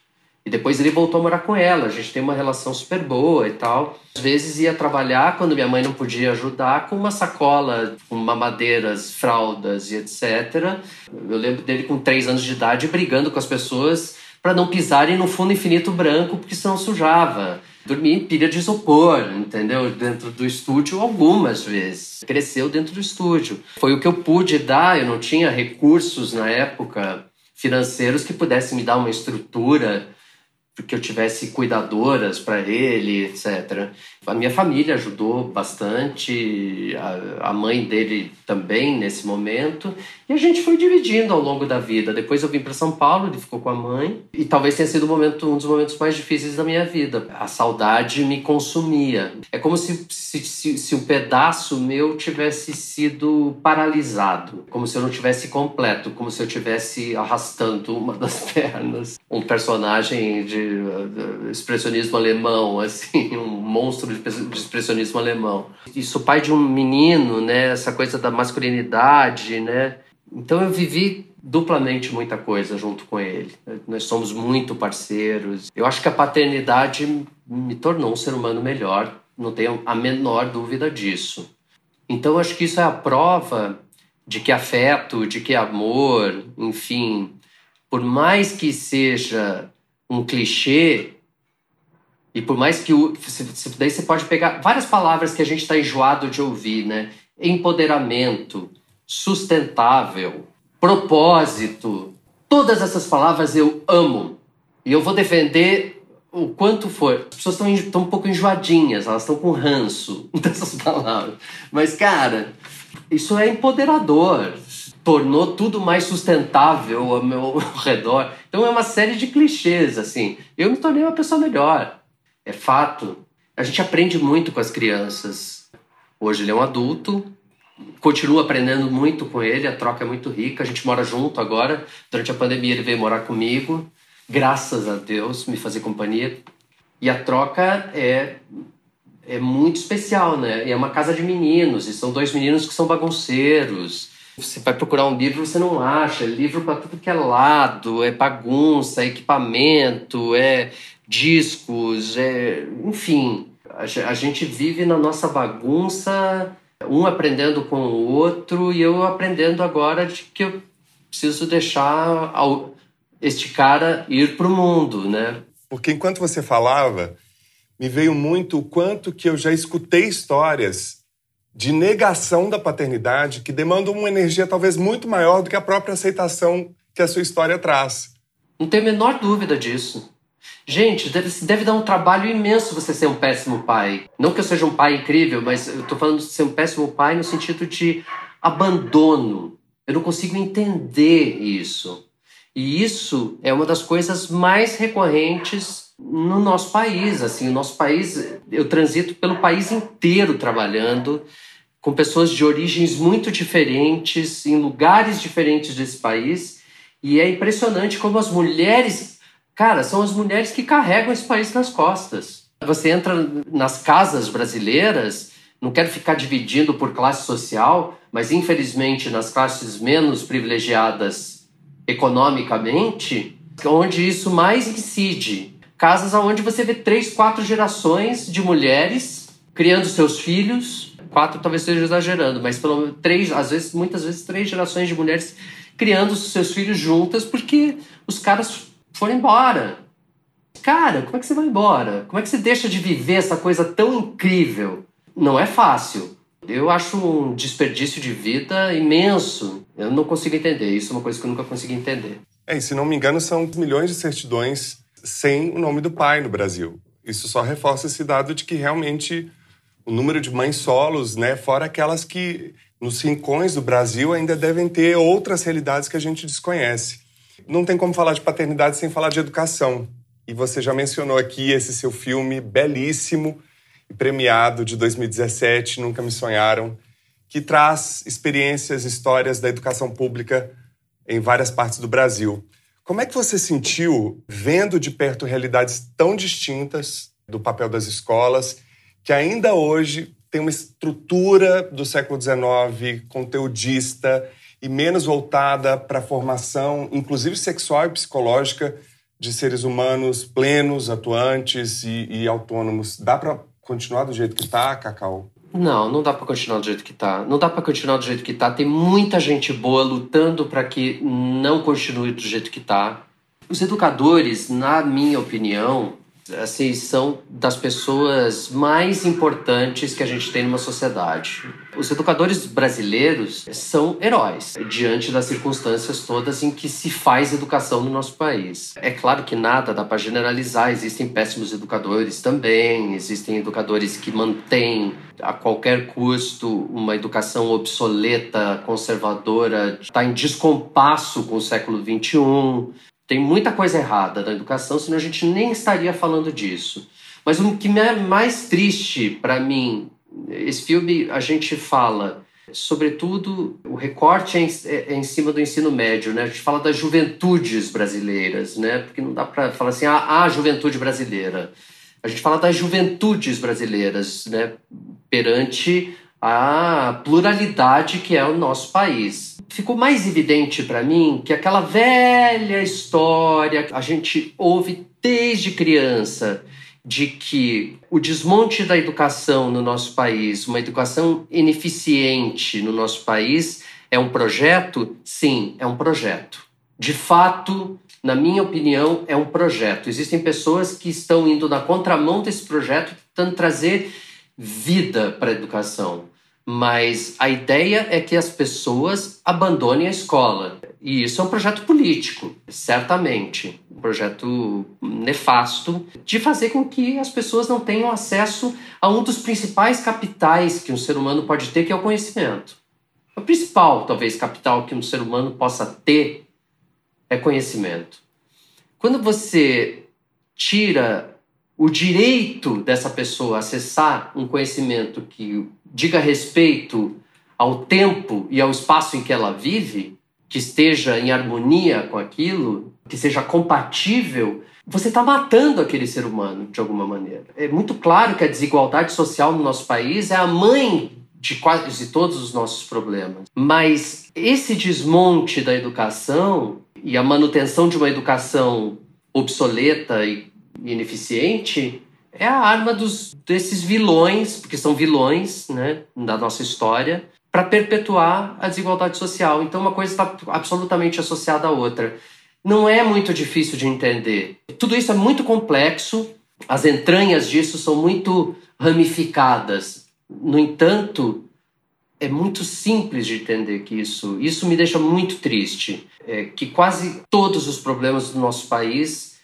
E depois ele voltou a morar com ela. A gente tem uma relação super boa e tal. Às vezes ia trabalhar quando minha mãe não podia ajudar com uma sacola, com mamadeiras, fraldas e etc. Eu lembro dele com três anos de idade brigando com as pessoas para não pisarem no fundo infinito branco porque senão sujava. Dormia em pilha de isopor, entendeu? Dentro do estúdio algumas vezes. Cresceu dentro do estúdio. Foi o que eu pude dar, eu não tinha recursos na época financeiros que pudessem me dar uma estrutura que eu tivesse cuidadoras para ele, etc. A minha família ajudou bastante, a, a, mãe dele também nesse momento, e a gente foi dividindo ao longo da vida. Depois eu vim para São Paulo, ele ficou com a mãe, e talvez tenha sido um, momento, um dos momentos mais difíceis da minha vida. A saudade me consumia. É como se, se, se, se um pedaço meu tivesse sido paralisado, como se eu não tivesse completo, como se eu tivesse arrastando uma das pernas. Um personagem de expressionismo alemão, assim, um monstro de expressionismo alemão. Isso pai de um menino, né, essa coisa da masculinidade, né? Então eu vivi duplamente muita coisa junto com ele. Nós somos muito parceiros. Eu acho que a paternidade me tornou um ser humano melhor, não tenho a menor dúvida disso. Então acho que isso é a prova de que afeto, de que amor, enfim, por mais que seja um clichê, e por mais que o. Daí você pode pegar várias palavras que a gente está enjoado de ouvir, né? Empoderamento, sustentável, propósito. Todas essas palavras eu amo. E eu vou defender o quanto for. As pessoas estão um pouco enjoadinhas, elas estão com ranço dessas palavras. Mas, cara, isso é empoderador tornou tudo mais sustentável ao meu redor. Então é uma série de clichês, assim. Eu me tornei uma pessoa melhor. É fato. A gente aprende muito com as crianças. Hoje ele é um adulto, continuo aprendendo muito com ele, a troca é muito rica. A gente mora junto agora. Durante a pandemia ele veio morar comigo, graças a Deus, me fazer companhia. E a troca é é muito especial, né? E é uma casa de meninos, e são dois meninos que são bagunceiros você vai procurar um livro, você não acha. É livro para tudo que é lado, é bagunça, é equipamento, é discos, é. Enfim, a gente vive na nossa bagunça, um aprendendo com o outro, e eu aprendendo agora de que eu preciso deixar este cara ir para o mundo, né? Porque enquanto você falava, me veio muito o quanto que eu já escutei histórias de negação da paternidade que demandam uma energia talvez muito maior do que a própria aceitação que a sua história traz. Não tenho a menor dúvida disso. Gente, deve, deve dar um trabalho imenso você ser um péssimo pai. Não que eu seja um pai incrível, mas eu tô falando de ser um péssimo pai no sentido de abandono. Eu não consigo entender isso. E isso é uma das coisas mais recorrentes no nosso país. Assim, o nosso país, eu transito pelo país inteiro trabalhando com pessoas de origens muito diferentes, em lugares diferentes desse país. E é impressionante como as mulheres, cara, são as mulheres que carregam esse país nas costas. Você entra nas casas brasileiras, Não quero ficar dividindo por classe social, mas infelizmente nas classes menos privilegiadas economicamente, onde isso mais incide. Casas onde você vê três, quatro gerações de mulheres criando seus filhos, quatro talvez esteja exagerando, mas pelo menos três, às vezes, muitas vezes três gerações de mulheres criando seus filhos juntas porque os caras foram embora. Cara, como é que você vai embora? Como é que você deixa de viver essa coisa tão incrível? não é fácil. Eu acho um desperdício de vida imenso. Eu não consigo entender. Isso é uma coisa que eu nunca consegui entender. É, e se não me engano, são milhões de certidões sem o nome do pai no Brasil. Isso só reforça esse dado de que realmente o número de mães solos, né, fora aquelas que nos rincões do Brasil ainda devem ter outras realidades que a gente desconhece. Não tem como falar de paternidade sem falar de educação. E você já mencionou aqui esse seu filme belíssimo, premiado de 2017, Nunca Me Sonharam, que traz experiências, histórias da educação pública em várias partes do Brasil. Como é que você sentiu vendo de perto realidades tão distintas do papel das escolas, que ainda hoje tem uma estrutura do século XIX conteudista e menos voltada para a formação, inclusive sexual e psicológica, de seres humanos plenos, atuantes e, e autônomos? Dá para continuar do jeito que tá, Cacau? Não, não dá para continuar do jeito que tá. Não dá para continuar do jeito que tá. Tem muita gente boa lutando para que não continue do jeito que tá. Os educadores, na minha opinião, assim, são das pessoas mais importantes que a gente tem numa sociedade. Os educadores brasileiros são heróis diante das circunstâncias todas em que se faz educação no nosso país. É claro que nada dá para generalizar, existem péssimos educadores também, existem educadores que mantêm a qualquer custo uma educação obsoleta, conservadora, está em descompasso com o século XXI. Tem muita coisa errada na educação, senão a gente nem estaria falando disso. Mas o que é mais triste para mim, esse filme a gente fala, sobretudo, o recorte é em, é em, cima do ensino médio, né? A gente fala das juventudes brasileiras, né? Porque não dá para falar assim, ah, a juventude brasileira. A gente fala das juventudes brasileiras, né? Perante a pluralidade que é o nosso país. Ficou mais evidente para mim que aquela velha história que a gente ouve desde criança de que o desmonte da educação no nosso país, uma educação ineficiente no nosso país, é um projeto? Sim, é um projeto. De fato, na minha opinião, é um projeto. Existem pessoas que estão indo na contramão desse projeto, tentando trazer vida para a educação. Mas a ideia é que as pessoas abandonem a escola. E isso é um projeto político, certamente. Um projeto nefasto de fazer com que as pessoas não tenham acesso a um dos principais capitais que um ser humano pode ter, que é o conhecimento. O principal, talvez, capital que um ser humano possa ter é conhecimento. Quando você tira o direito dessa pessoa acessar um conhecimento que diga respeito ao tempo e ao espaço em que ela vive, que esteja em harmonia com aquilo, que seja compatível, você está matando aquele ser humano de alguma maneira. É muito claro que a desigualdade social no nosso país é a mãe de quase todos os nossos problemas. Mas esse desmonte da educação e a manutenção de uma educação obsoleta e ineficiente é a arma dos, desses vilões, porque são vilões né, da nossa história, para perpetuar a desigualdade social. Então, uma coisa está absolutamente associada à outra. Não é muito difícil de entender. Tudo isso é muito complexo, as entranhas disso são muito ramificadas. No entanto, é muito simples de entender que isso. Isso me deixa muito triste. É que quase todos os problemas do nosso país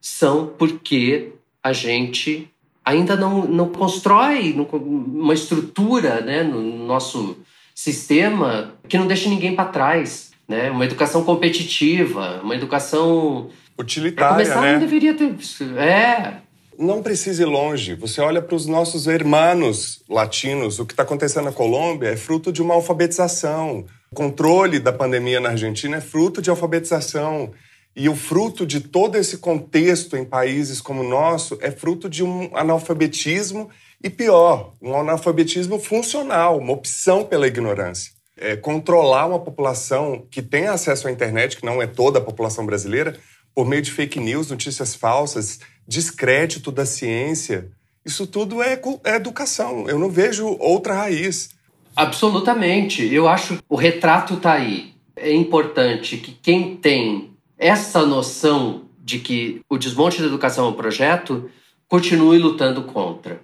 são porque a gente ainda não, não constrói uma estrutura né, no nosso sistema que não deixe ninguém para trás. Né? Uma educação competitiva, uma educação. Utilitária. começar, né? não deveria ter. É. Não precisa ir longe. Você olha para os nossos irmãos latinos. O que está acontecendo na Colômbia é fruto de uma alfabetização. O controle da pandemia na Argentina é fruto de alfabetização. E o fruto de todo esse contexto em países como o nosso é fruto de um analfabetismo E pior, um analfabetismo funcional, uma opção pela ignorância. É, controlar uma população que tem acesso à internet, que não é toda a população brasileira, por meio de fake news, notícias falsas, descrédito da ciência. Isso tudo é, é educação. Eu não vejo outra raiz. Absolutamente. Eu acho o retrato está aí. É importante que quem tem essa noção de que o desmonte da educação é um projeto continue lutando contra.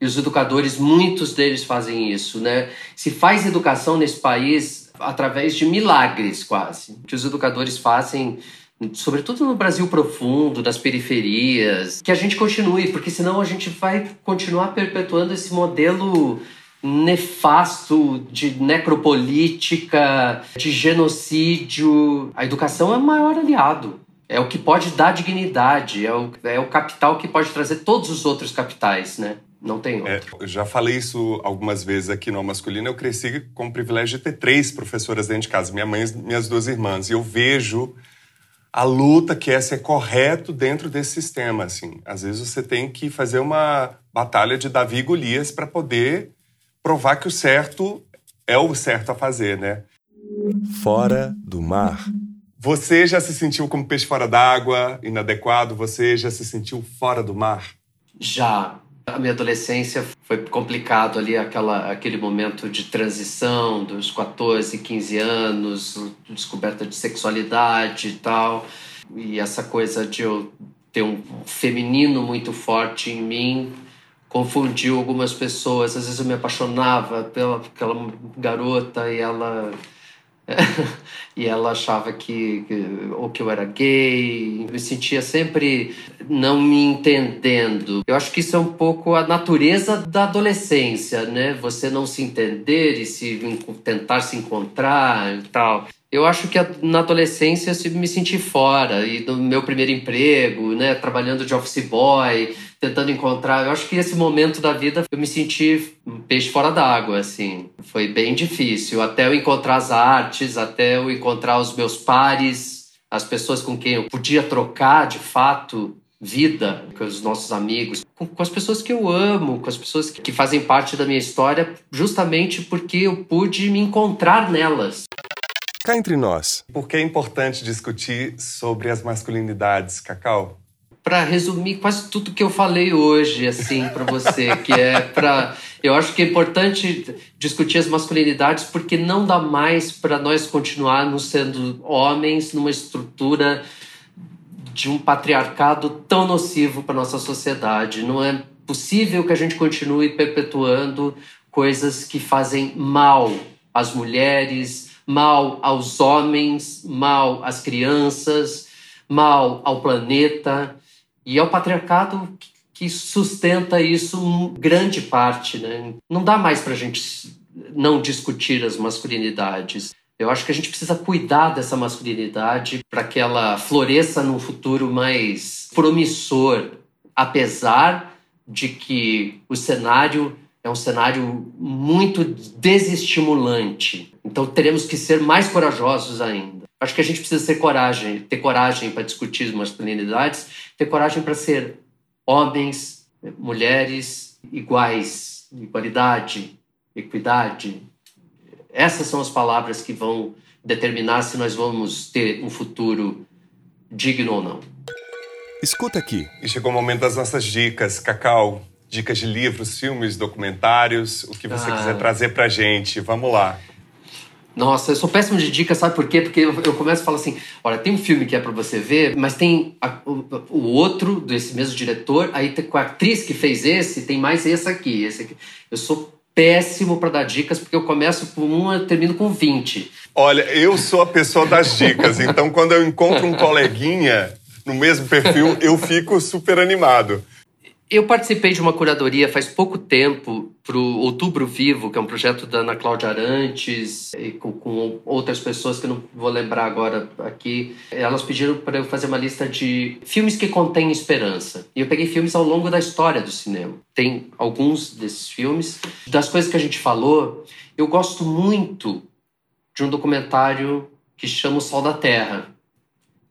E os educadores, muitos deles fazem isso, né? Se faz educação nesse país através de milagres, quase. Que os educadores fazem sobretudo no Brasil profundo, nas periferias, que a gente continue, porque senão a gente vai continuar perpetuando esse modelo nefasto de necropolítica, de genocídio. A educação é o maior aliado. É o que pode dar dignidade, é o, é o capital que pode trazer todos os outros capitais, né? Não tem outro. É, eu já falei isso algumas vezes aqui no Masculino. Eu cresci com o privilégio de ter três professoras dentro de casa, minha mãe e minhas duas irmãs. E eu vejo a luta que é ser correto dentro desse sistema. Assim. Às vezes você tem que fazer uma batalha de Davi e Golias para poder provar que o certo é o certo a fazer, né? Fora do mar. Você já se sentiu como peixe fora d'água, inadequado? Você já se sentiu fora do mar? Já. A minha adolescência foi complicado ali, aquela, aquele momento de transição dos 14, 15 anos, descoberta de sexualidade e tal. E essa coisa de eu ter um feminino muito forte em mim confundiu algumas pessoas. Às vezes eu me apaixonava pela aquela garota e ela e ela achava que, ou que eu era gay, me sentia sempre não me entendendo. Eu acho que isso é um pouco a natureza da adolescência, né? Você não se entender e se tentar se encontrar e tal. Eu acho que na adolescência eu me senti fora e do meu primeiro emprego, né, trabalhando de office boy, tentando encontrar. Eu acho que esse momento da vida eu me senti um peixe fora d'água, assim. Foi bem difícil até eu encontrar as artes, até eu encontrar os meus pares, as pessoas com quem eu podia trocar de fato vida com os nossos amigos, com, com, as pessoas que eu amo, com as pessoas que, que fazem parte da minha história, justamente porque eu pude me encontrar nelas. Cá entre nós. Por que é importante discutir sobre as masculinidades, Cacau? Para resumir quase tudo que eu falei hoje, assim, para você, que é para. Eu acho que é importante discutir as masculinidades porque não dá mais para nós continuarmos sendo homens numa estrutura de um patriarcado tão nocivo para nossa sociedade. Não é possível que a gente continue perpetuando coisas que fazem mal às mulheres, mal aos homens, mal às crianças, mal ao planeta. E é o patriarcado que sustenta isso grande parte. Né? Não dá mais para a gente não discutir as masculinidades. Eu acho que a gente precisa cuidar dessa masculinidade para que ela floresça num futuro mais promissor, apesar de que o cenário é um cenário muito desestimulante. Então teremos que ser mais corajosos ainda. Acho que a gente precisa ter coragem, ter coragem para discutir as masculinidades, ter coragem para ser homens, mulheres iguais, igualdade, equidade. Essas são as palavras que vão determinar se nós vamos ter um futuro digno ou não. Escuta aqui. E chegou o momento das nossas dicas. Cacau, dicas de livros, filmes, documentários, o que você ah. quiser trazer pra gente. Vamos lá. Nossa, eu sou péssimo de dicas, sabe por quê? Porque eu, eu começo a falar assim: olha, tem um filme que é para você ver, mas tem a, o, o, outro desse mesmo diretor, aí tem, com a atriz que fez esse, tem mais esse aqui, esse aqui. Eu sou péssimo para dar dicas, porque eu começo com uma e termino com 20. Olha, eu sou a pessoa das dicas, então quando eu encontro um coleguinha no mesmo perfil, eu fico super animado. Eu participei de uma curadoria faz pouco tempo para o Outubro Vivo, que é um projeto da Ana Cláudia Arantes, e com, com, outras pessoas que não vou lembrar agora aqui. Elas pediram para eu fazer uma lista de filmes que contêm esperança. E eu peguei filmes ao longo da história do cinema. Tem alguns desses filmes. Das coisas que a gente falou, eu gosto muito de um documentário que chama O Sol da Terra,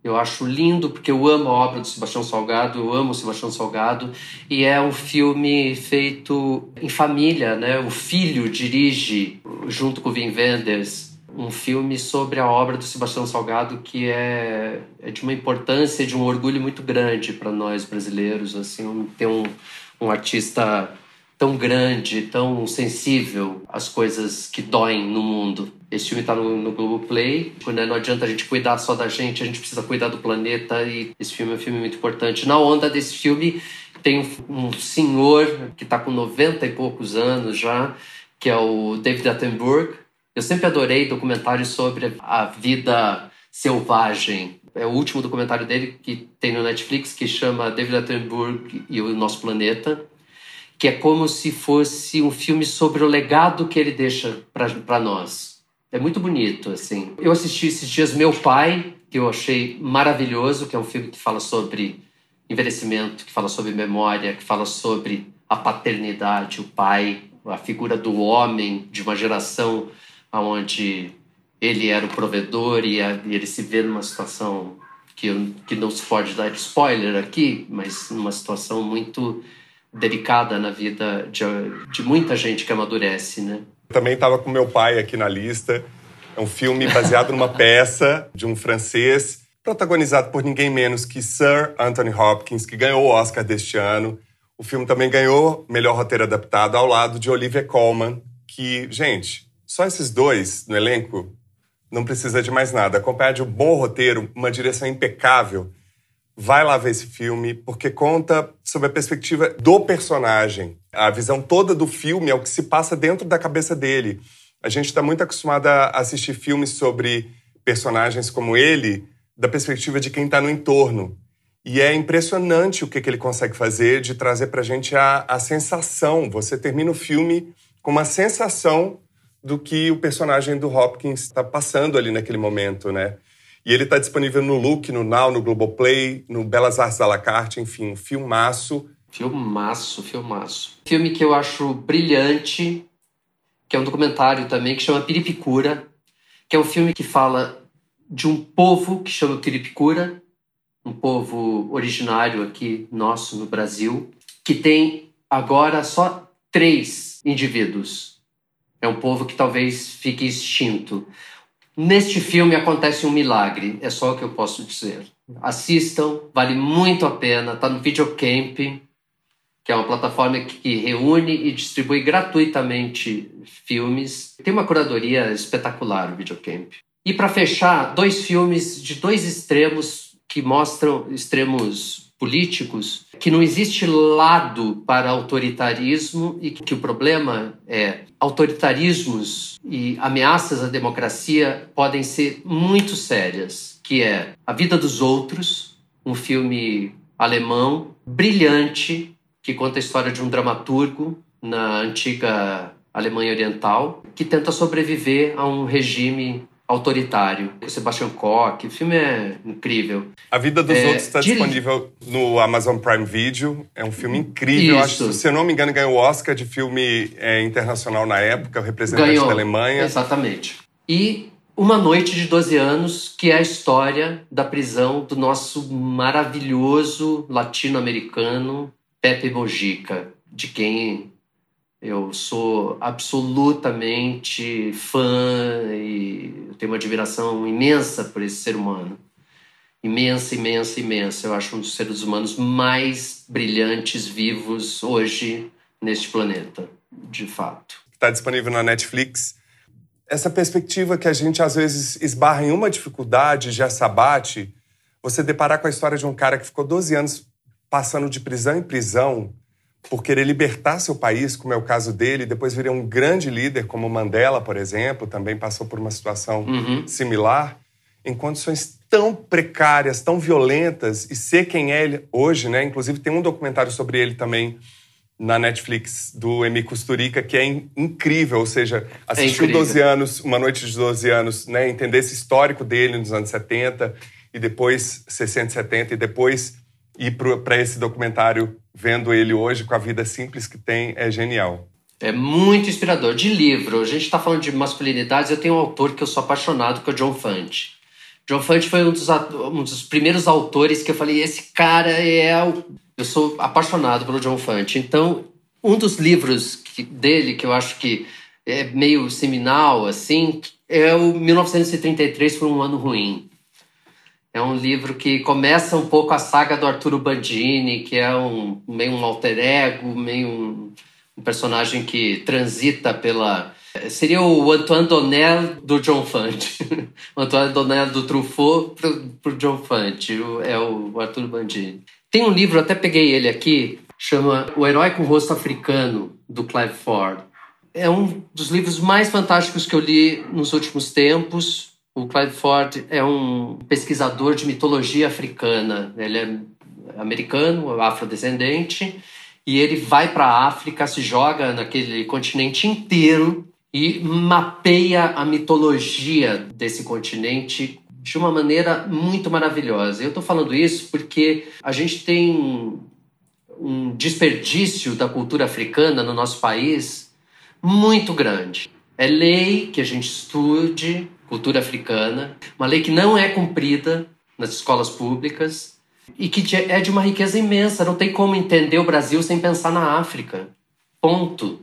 Eu acho lindo porque eu amo a obra do Sebastião Salgado, eu amo o Sebastião Salgado e é um filme feito em família, né? O filho dirige junto com o Wim Wenders um filme sobre a obra do Sebastião Salgado que é, é de uma importância, de um orgulho muito grande para nós brasileiros, assim, ter um, um artista tão grande, tão sensível às coisas que doem no mundo. Esse filme está no, no Globoplay. Né? Não adianta a gente cuidar só da gente, a gente precisa cuidar do planeta. E esse filme é um filme muito importante. Na onda desse filme, tem um, senhor que está com 90 e poucos anos já, que é o David Attenborough. Eu sempre adorei documentários sobre a vida selvagem. É o último documentário dele que tem no Netflix, que chama David Attenborough e o Nosso Planeta que é como se fosse um filme sobre o legado que ele deixa para nós. É muito bonito, assim. Eu assisti esses dias Meu Pai, que eu achei maravilhoso, que é um filme que fala sobre envelhecimento, que fala sobre memória, que fala sobre a paternidade, o pai, a figura do homem de uma geração onde ele era o provedor e, ele se vê numa situação que, que não se pode dar spoiler aqui, mas numa situação muito delicada na vida de, de muita gente que amadurece, né? Também estava com meu pai aqui na lista. É um filme baseado numa peça de um francês, protagonizado por ninguém menos que Sir Anthony Hopkins, que ganhou o Oscar deste ano. O filme também ganhou melhor roteiro adaptado ao lado de Olivia Colman, que, gente, só esses dois no elenco não precisa de mais nada. Acompanhar de um bom roteiro, uma direção impecável vai lá ver esse filme, porque conta sobre a perspectiva do personagem. A visão toda do filme é o que se passa dentro da cabeça dele. A gente está muito acostumado a assistir filmes sobre personagens como ele, da perspectiva de quem está no entorno. E é impressionante o que, que ele consegue fazer de trazer para a gente a, sensação. Você termina o filme com uma sensação do que o personagem do Hopkins está passando ali naquele momento, né? E ele está disponível no Look, no Now, no Globoplay, no Belas Artes à la carte, enfim, um filmaço. Filmaço, filmaço. Filme que eu acho brilhante, que é um documentário também, que chama Piripicura, que é um filme que fala de um povo que chama Piripicura, um povo originário aqui nosso no Brasil, que tem agora só três indivíduos. É um povo que talvez fique extinto. Neste filme acontece um milagre, é só o que eu posso dizer. Assistam, vale muito a pena, está no Videocamp, que é uma plataforma que reúne e distribui gratuitamente filmes. Tem uma curadoria espetacular o Videocamp. E para fechar, dois filmes de dois extremos que mostram extremos políticos que não existe lado para autoritarismo e que o problema é autoritarismos e ameaças à democracia podem ser muito sérias, que é A Vida dos Outros, um filme alemão brilhante que conta a história de um dramaturgo na antiga Alemanha Oriental que tenta sobreviver a um regime autoritário. O Sebastian Koch, o filme é incrível. A Vida dos é, Outros está de... disponível no Amazon Prime Video. É um filme incrível. Isso. Acho, se eu não me engano, ganhou o Oscar de filme é, internacional na época, o representante ganhou, da Alemanha. Exatamente. E Uma Noite de 12 Anos, que é a história da prisão do nosso maravilhoso latino-americano Pepe Mojica, de quem eu sou absolutamente fã e tenho uma admiração imensa por esse ser humano. Imensa, imensa, imensa. Eu acho um dos seres humanos mais brilhantes vivos hoje neste planeta, de fato. Está disponível na Netflix. Essa perspectiva que a gente às vezes esbarra em uma dificuldade, já se abate, você deparar com a história de um cara que ficou 12 anos passando de prisão em prisão por querer libertar seu país, como é o caso dele, depois viria um grande líder como Mandela, por exemplo, também passou por uma situação uhum. similar, em condições tão precárias, tão violentas, e ser quem é ele hoje, né? Inclusive tem um documentário sobre ele também na Netflix do Emi Kusturica que é incrível, ou seja, assistiu é 12 anos, uma noite de 12 anos, né, entender esse histórico dele nos anos 70 e depois 60, 70 e depois ir para esse documentário vendo ele hoje com a vida simples que tem é genial. É muito inspirador. De livro, a gente está falando de masculinidades, eu tenho um autor que eu sou apaixonado, que é o John Fante. John Fante foi um dos, um dos primeiros autores que eu falei: esse cara é o. Eu sou apaixonado pelo John Fante. Então, um dos livros que, dele que eu acho que é meio seminal, assim, é o 1933 Foi um Ano Ruim. É um livro que começa um pouco a saga do Arturo Bandini, que é um meio um alter ego, meio um, um personagem que transita pela Seria o Antoine Donnell do John Fante. o Antoine Donnell do Truffaut pro, pro John Fante. É o Arthur Bandini. Tem um livro, até peguei ele aqui, chama O Herói com o Rosto Africano, do Clive Ford. É um dos livros mais fantásticos que eu li nos últimos tempos. O Clive Ford é um pesquisador de mitologia africana. Ele é americano, afrodescendente, e ele vai para a África, se joga naquele continente inteiro e mapeia a mitologia desse continente de uma maneira muito maravilhosa. Eu estou falando isso porque a gente tem um desperdício da cultura africana no nosso país muito grande. É lei que a gente estude cultura africana, uma lei que não é cumprida nas escolas públicas e que é de uma riqueza imensa. Não tem como entender o Brasil sem pensar na África. Ponto.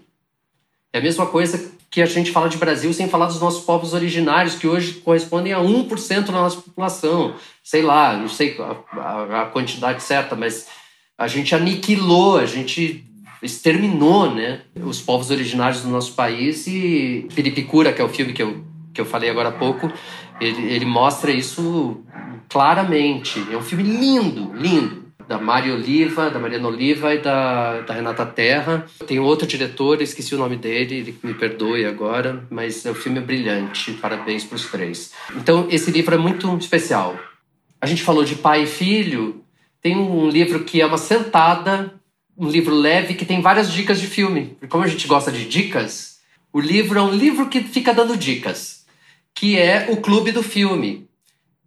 É a mesma coisa que a gente fala de Brasil sem falar dos nossos povos originários, que hoje correspondem a 1% da nossa população. Sei lá, não sei a, a, a, quantidade certa, mas a gente aniquilou, a gente exterminou né, os povos originários do nosso país e Piripicura, que é o filme que eu, que eu falei agora há pouco, ele, ele mostra isso claramente. É um filme lindo, lindo da Maria Oliva, da Mariana Oliva e da, da Renata Terra. Tem outro diretor, esqueci o nome dele, ele me perdoe agora, mas o filme é brilhante. Parabéns para os três. Então, esse livro é muito especial. A gente falou de pai e filho. Tem um livro que é uma sentada, um livro leve que tem várias dicas de filme. Como a gente gosta de dicas, o livro é um livro que fica dando dicas, que é o Clube do Filme,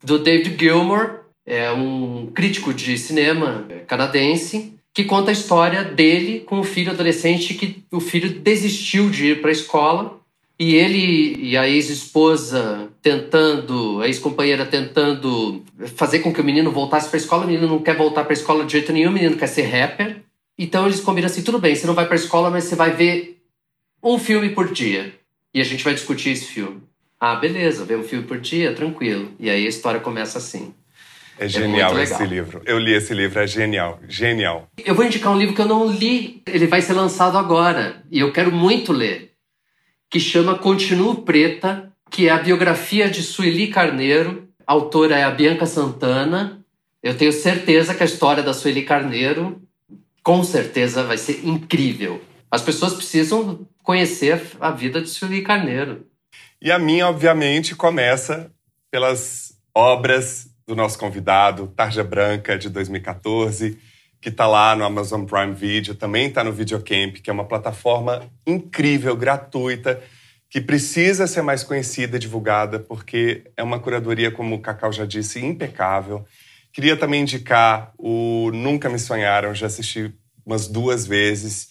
do David Gilmour, é um crítico de cinema canadense que conta a história dele com o filho adolescente que o filho desistiu de ir para a escola e ele e a ex-esposa tentando, a ex-companheira tentando fazer com que o menino voltasse para a escola, o menino não quer voltar para a escola de jeito nenhum, o menino quer ser rapper. Então eles combinam assim, tudo bem, você não vai para a escola, mas você vai ver um filme por dia. E a gente vai discutir esse filme. Ah, beleza, ver um filme por dia, tranquilo. E aí a história começa assim. É genial é esse livro. Eu li esse livro, é genial, genial. Eu vou indicar um livro que eu não li, ele vai ser lançado agora e eu quero muito ler, que chama Continuo Preta, que é a biografia de Sueli Carneiro. A autora é a Bianca Santana. Eu tenho certeza que a história da Sueli Carneiro, com certeza, vai ser incrível. As pessoas precisam conhecer a vida de Sueli Carneiro. E a minha, obviamente, começa pelas obras do nosso convidado, Tarja Branca, de 2014, que está lá no Amazon Prime Video, também está no Videocamp, que é uma plataforma incrível, gratuita, que precisa ser mais conhecida, divulgada, porque é uma curadoria, como o Cacau já disse, impecável. Queria também indicar o Nunca Me Sonharam, já assisti umas duas vezes.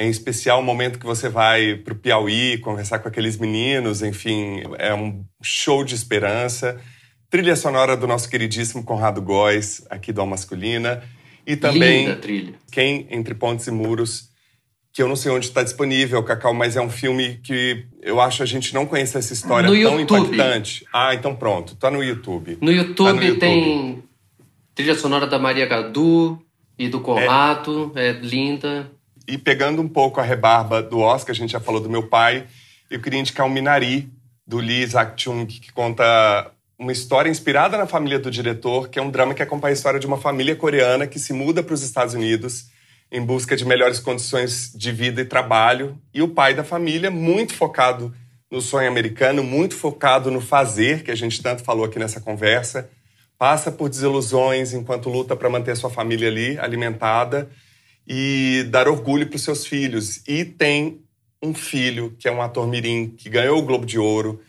Em especial o momento que você vai para o Piauí conversar com aqueles meninos, enfim, é um show de esperança. Trilha sonora do nosso queridíssimo Conrado Góes, aqui do Al Masculina. E também Linda trilha. Quem Entre Pontes e Muros, que eu não sei onde está disponível, Cacau, mas é um filme que eu acho a gente não conhece essa história no tão YouTube. impactante. Ah, então pronto, tá no YouTube. No YouTube, Tá no YouTube. tem trilha sonora da Maria Gadu e do Conrado, é, linda. E pegando um pouco a rebarba do Oscar, a gente já falou do meu pai, eu queria indicar o Minari, do Lee Isaac-chung, que conta uma história inspirada na família do diretor, que é um drama que acompanha a história de uma família coreana que se muda para os Estados Unidos em busca de melhores condições de vida e trabalho. E o pai da família, muito focado no sonho americano, muito focado no fazer, que a gente tanto falou aqui nessa conversa, passa por desilusões enquanto luta para manter sua família ali alimentada e dar orgulho para os seus filhos. E tem um filho que é um ator mirim que ganhou o Globo de Ouro,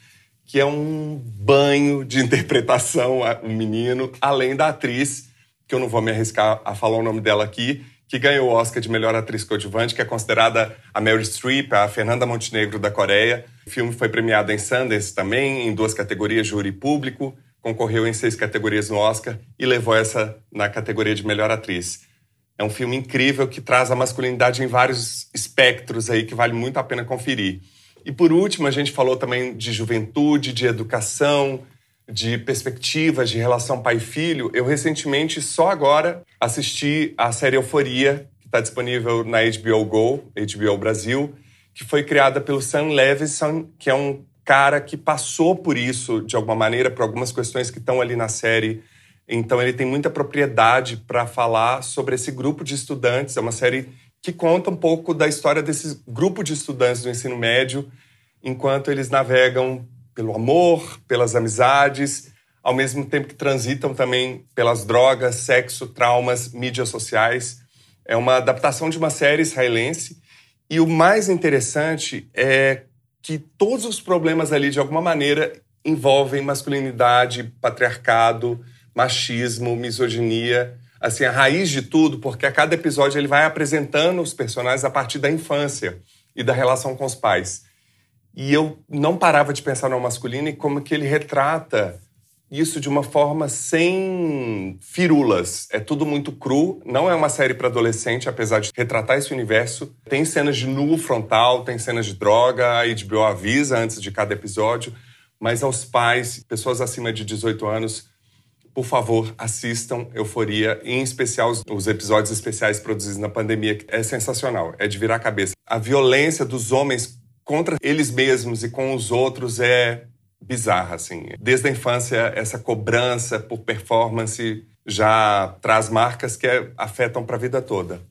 que é um banho de interpretação, um menino, além da atriz, que eu não vou me arriscar a falar o nome dela aqui, que ganhou o Oscar de melhor atriz coadjuvante, que é considerada a Meryl Streep, a Fernanda Montenegro da Coreia. O filme foi premiado em Sundance também, em duas categorias, júri e público. concorreu em seis categorias no Oscar e levou essa na categoria de melhor atriz. É um filme incrível que traz a masculinidade em vários espectros aí que vale muito a pena conferir. E por último, a gente falou também de juventude, de educação, de perspectivas de relação pai-filho. Eu recentemente, só agora, assisti a série Euforia, que está disponível na HBO Go, HBO Brasil, que foi criada pelo Sam Levinson, que é um cara que passou por isso de alguma maneira, por algumas questões que estão ali na série. Então ele tem muita propriedade para falar sobre esse grupo de estudantes. É uma série que conta um pouco da história desse grupo de estudantes do ensino médio, enquanto eles navegam pelo amor, pelas amizades, ao mesmo tempo que transitam também pelas drogas, sexo, traumas, mídias sociais. É uma adaptação de uma série israelense. E o mais interessante é que todos os problemas ali, de alguma maneira, envolvem masculinidade, patriarcado, machismo, misoginia, assim, a raiz de tudo, porque a cada episódio ele vai apresentando os personagens a partir da infância e da relação com os pais. E eu não parava de pensar no masculino e como que ele retrata isso de uma forma sem firulas. É tudo muito cru, não é uma série para adolescente, apesar de retratar esse universo. Tem cenas de nu frontal, tem cenas de droga, a HBO avisa antes de cada episódio, mas aos pais, pessoas acima de 18 anos, por favor, assistam Euforia, em especial os, episódios especiais produzidos na pandemia, é sensacional, é de virar a cabeça. A violência dos homens contra eles mesmos e com os outros é bizarra, assim. Desde a infância, essa cobrança por performance já traz marcas que afetam para a vida toda.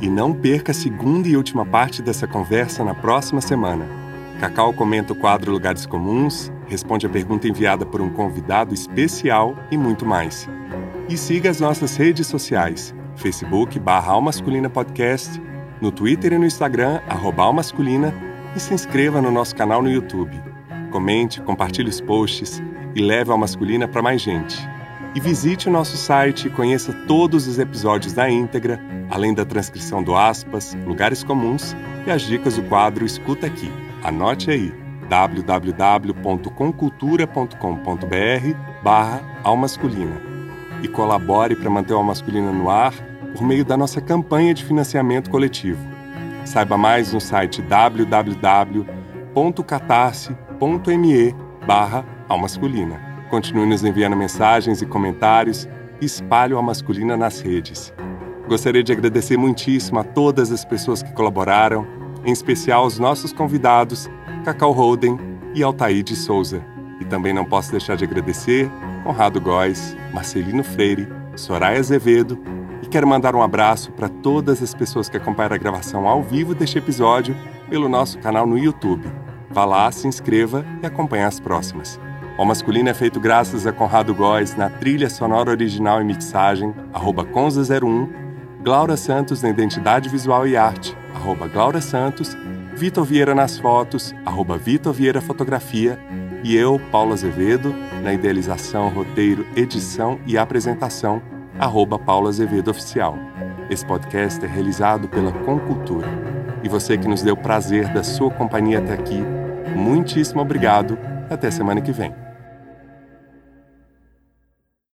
E não perca a segunda e última parte dessa conversa na próxima semana. Cacau comenta o quadro Lugares Comuns, responde a pergunta enviada por um convidado especial e muito mais. E siga as nossas redes sociais, Facebook barra Almasculina Podcast no Twitter e no Instagram, arroba Masculina, e se inscreva no nosso canal no YouTube. Comente, compartilhe os posts e leve a Masculina para mais gente. E visite o nosso site e conheça todos os episódios na íntegra, além da transcrição do aspas, lugares comuns e as dicas do quadro Escuta Aqui. Anote aí www.concultura.com.br barra Almasculina e colabore para manter o Almasculina no ar por meio da nossa campanha de financiamento coletivo. Saiba mais no site www.catarse.me barra almasculina. Continue nos enviando mensagens e comentários e espalhe a masculina nas redes. Gostaria de agradecer muitíssimo a todas as pessoas que colaboraram, em especial os nossos convidados, Cacau Holden e Altaíde Souza. E também não posso deixar de agradecer Conrado Góes, Marcelino Freire, Soraya Azevedo quero mandar um abraço para todas as pessoas que acompanharam a gravação ao vivo deste episódio pelo nosso canal no YouTube. Vá lá, se inscreva e acompanhe as próximas. O Masculino é feito graças a Conrado Góes na trilha sonora original e mixagem, arroba Conza01, Glaura Santos na identidade visual e arte, arroba Glaura Santos, Vitor Vieira nas fotos, arroba Vitor Vieira Fotografia, e eu, Paulo Azevedo, na idealização, roteiro, edição e apresentação, arroba Paula Azevedo Oficial. Esse podcast é realizado pela Concultura. E você que nos deu prazer da sua companhia até aqui, muitíssimo obrigado. Até semana que vem.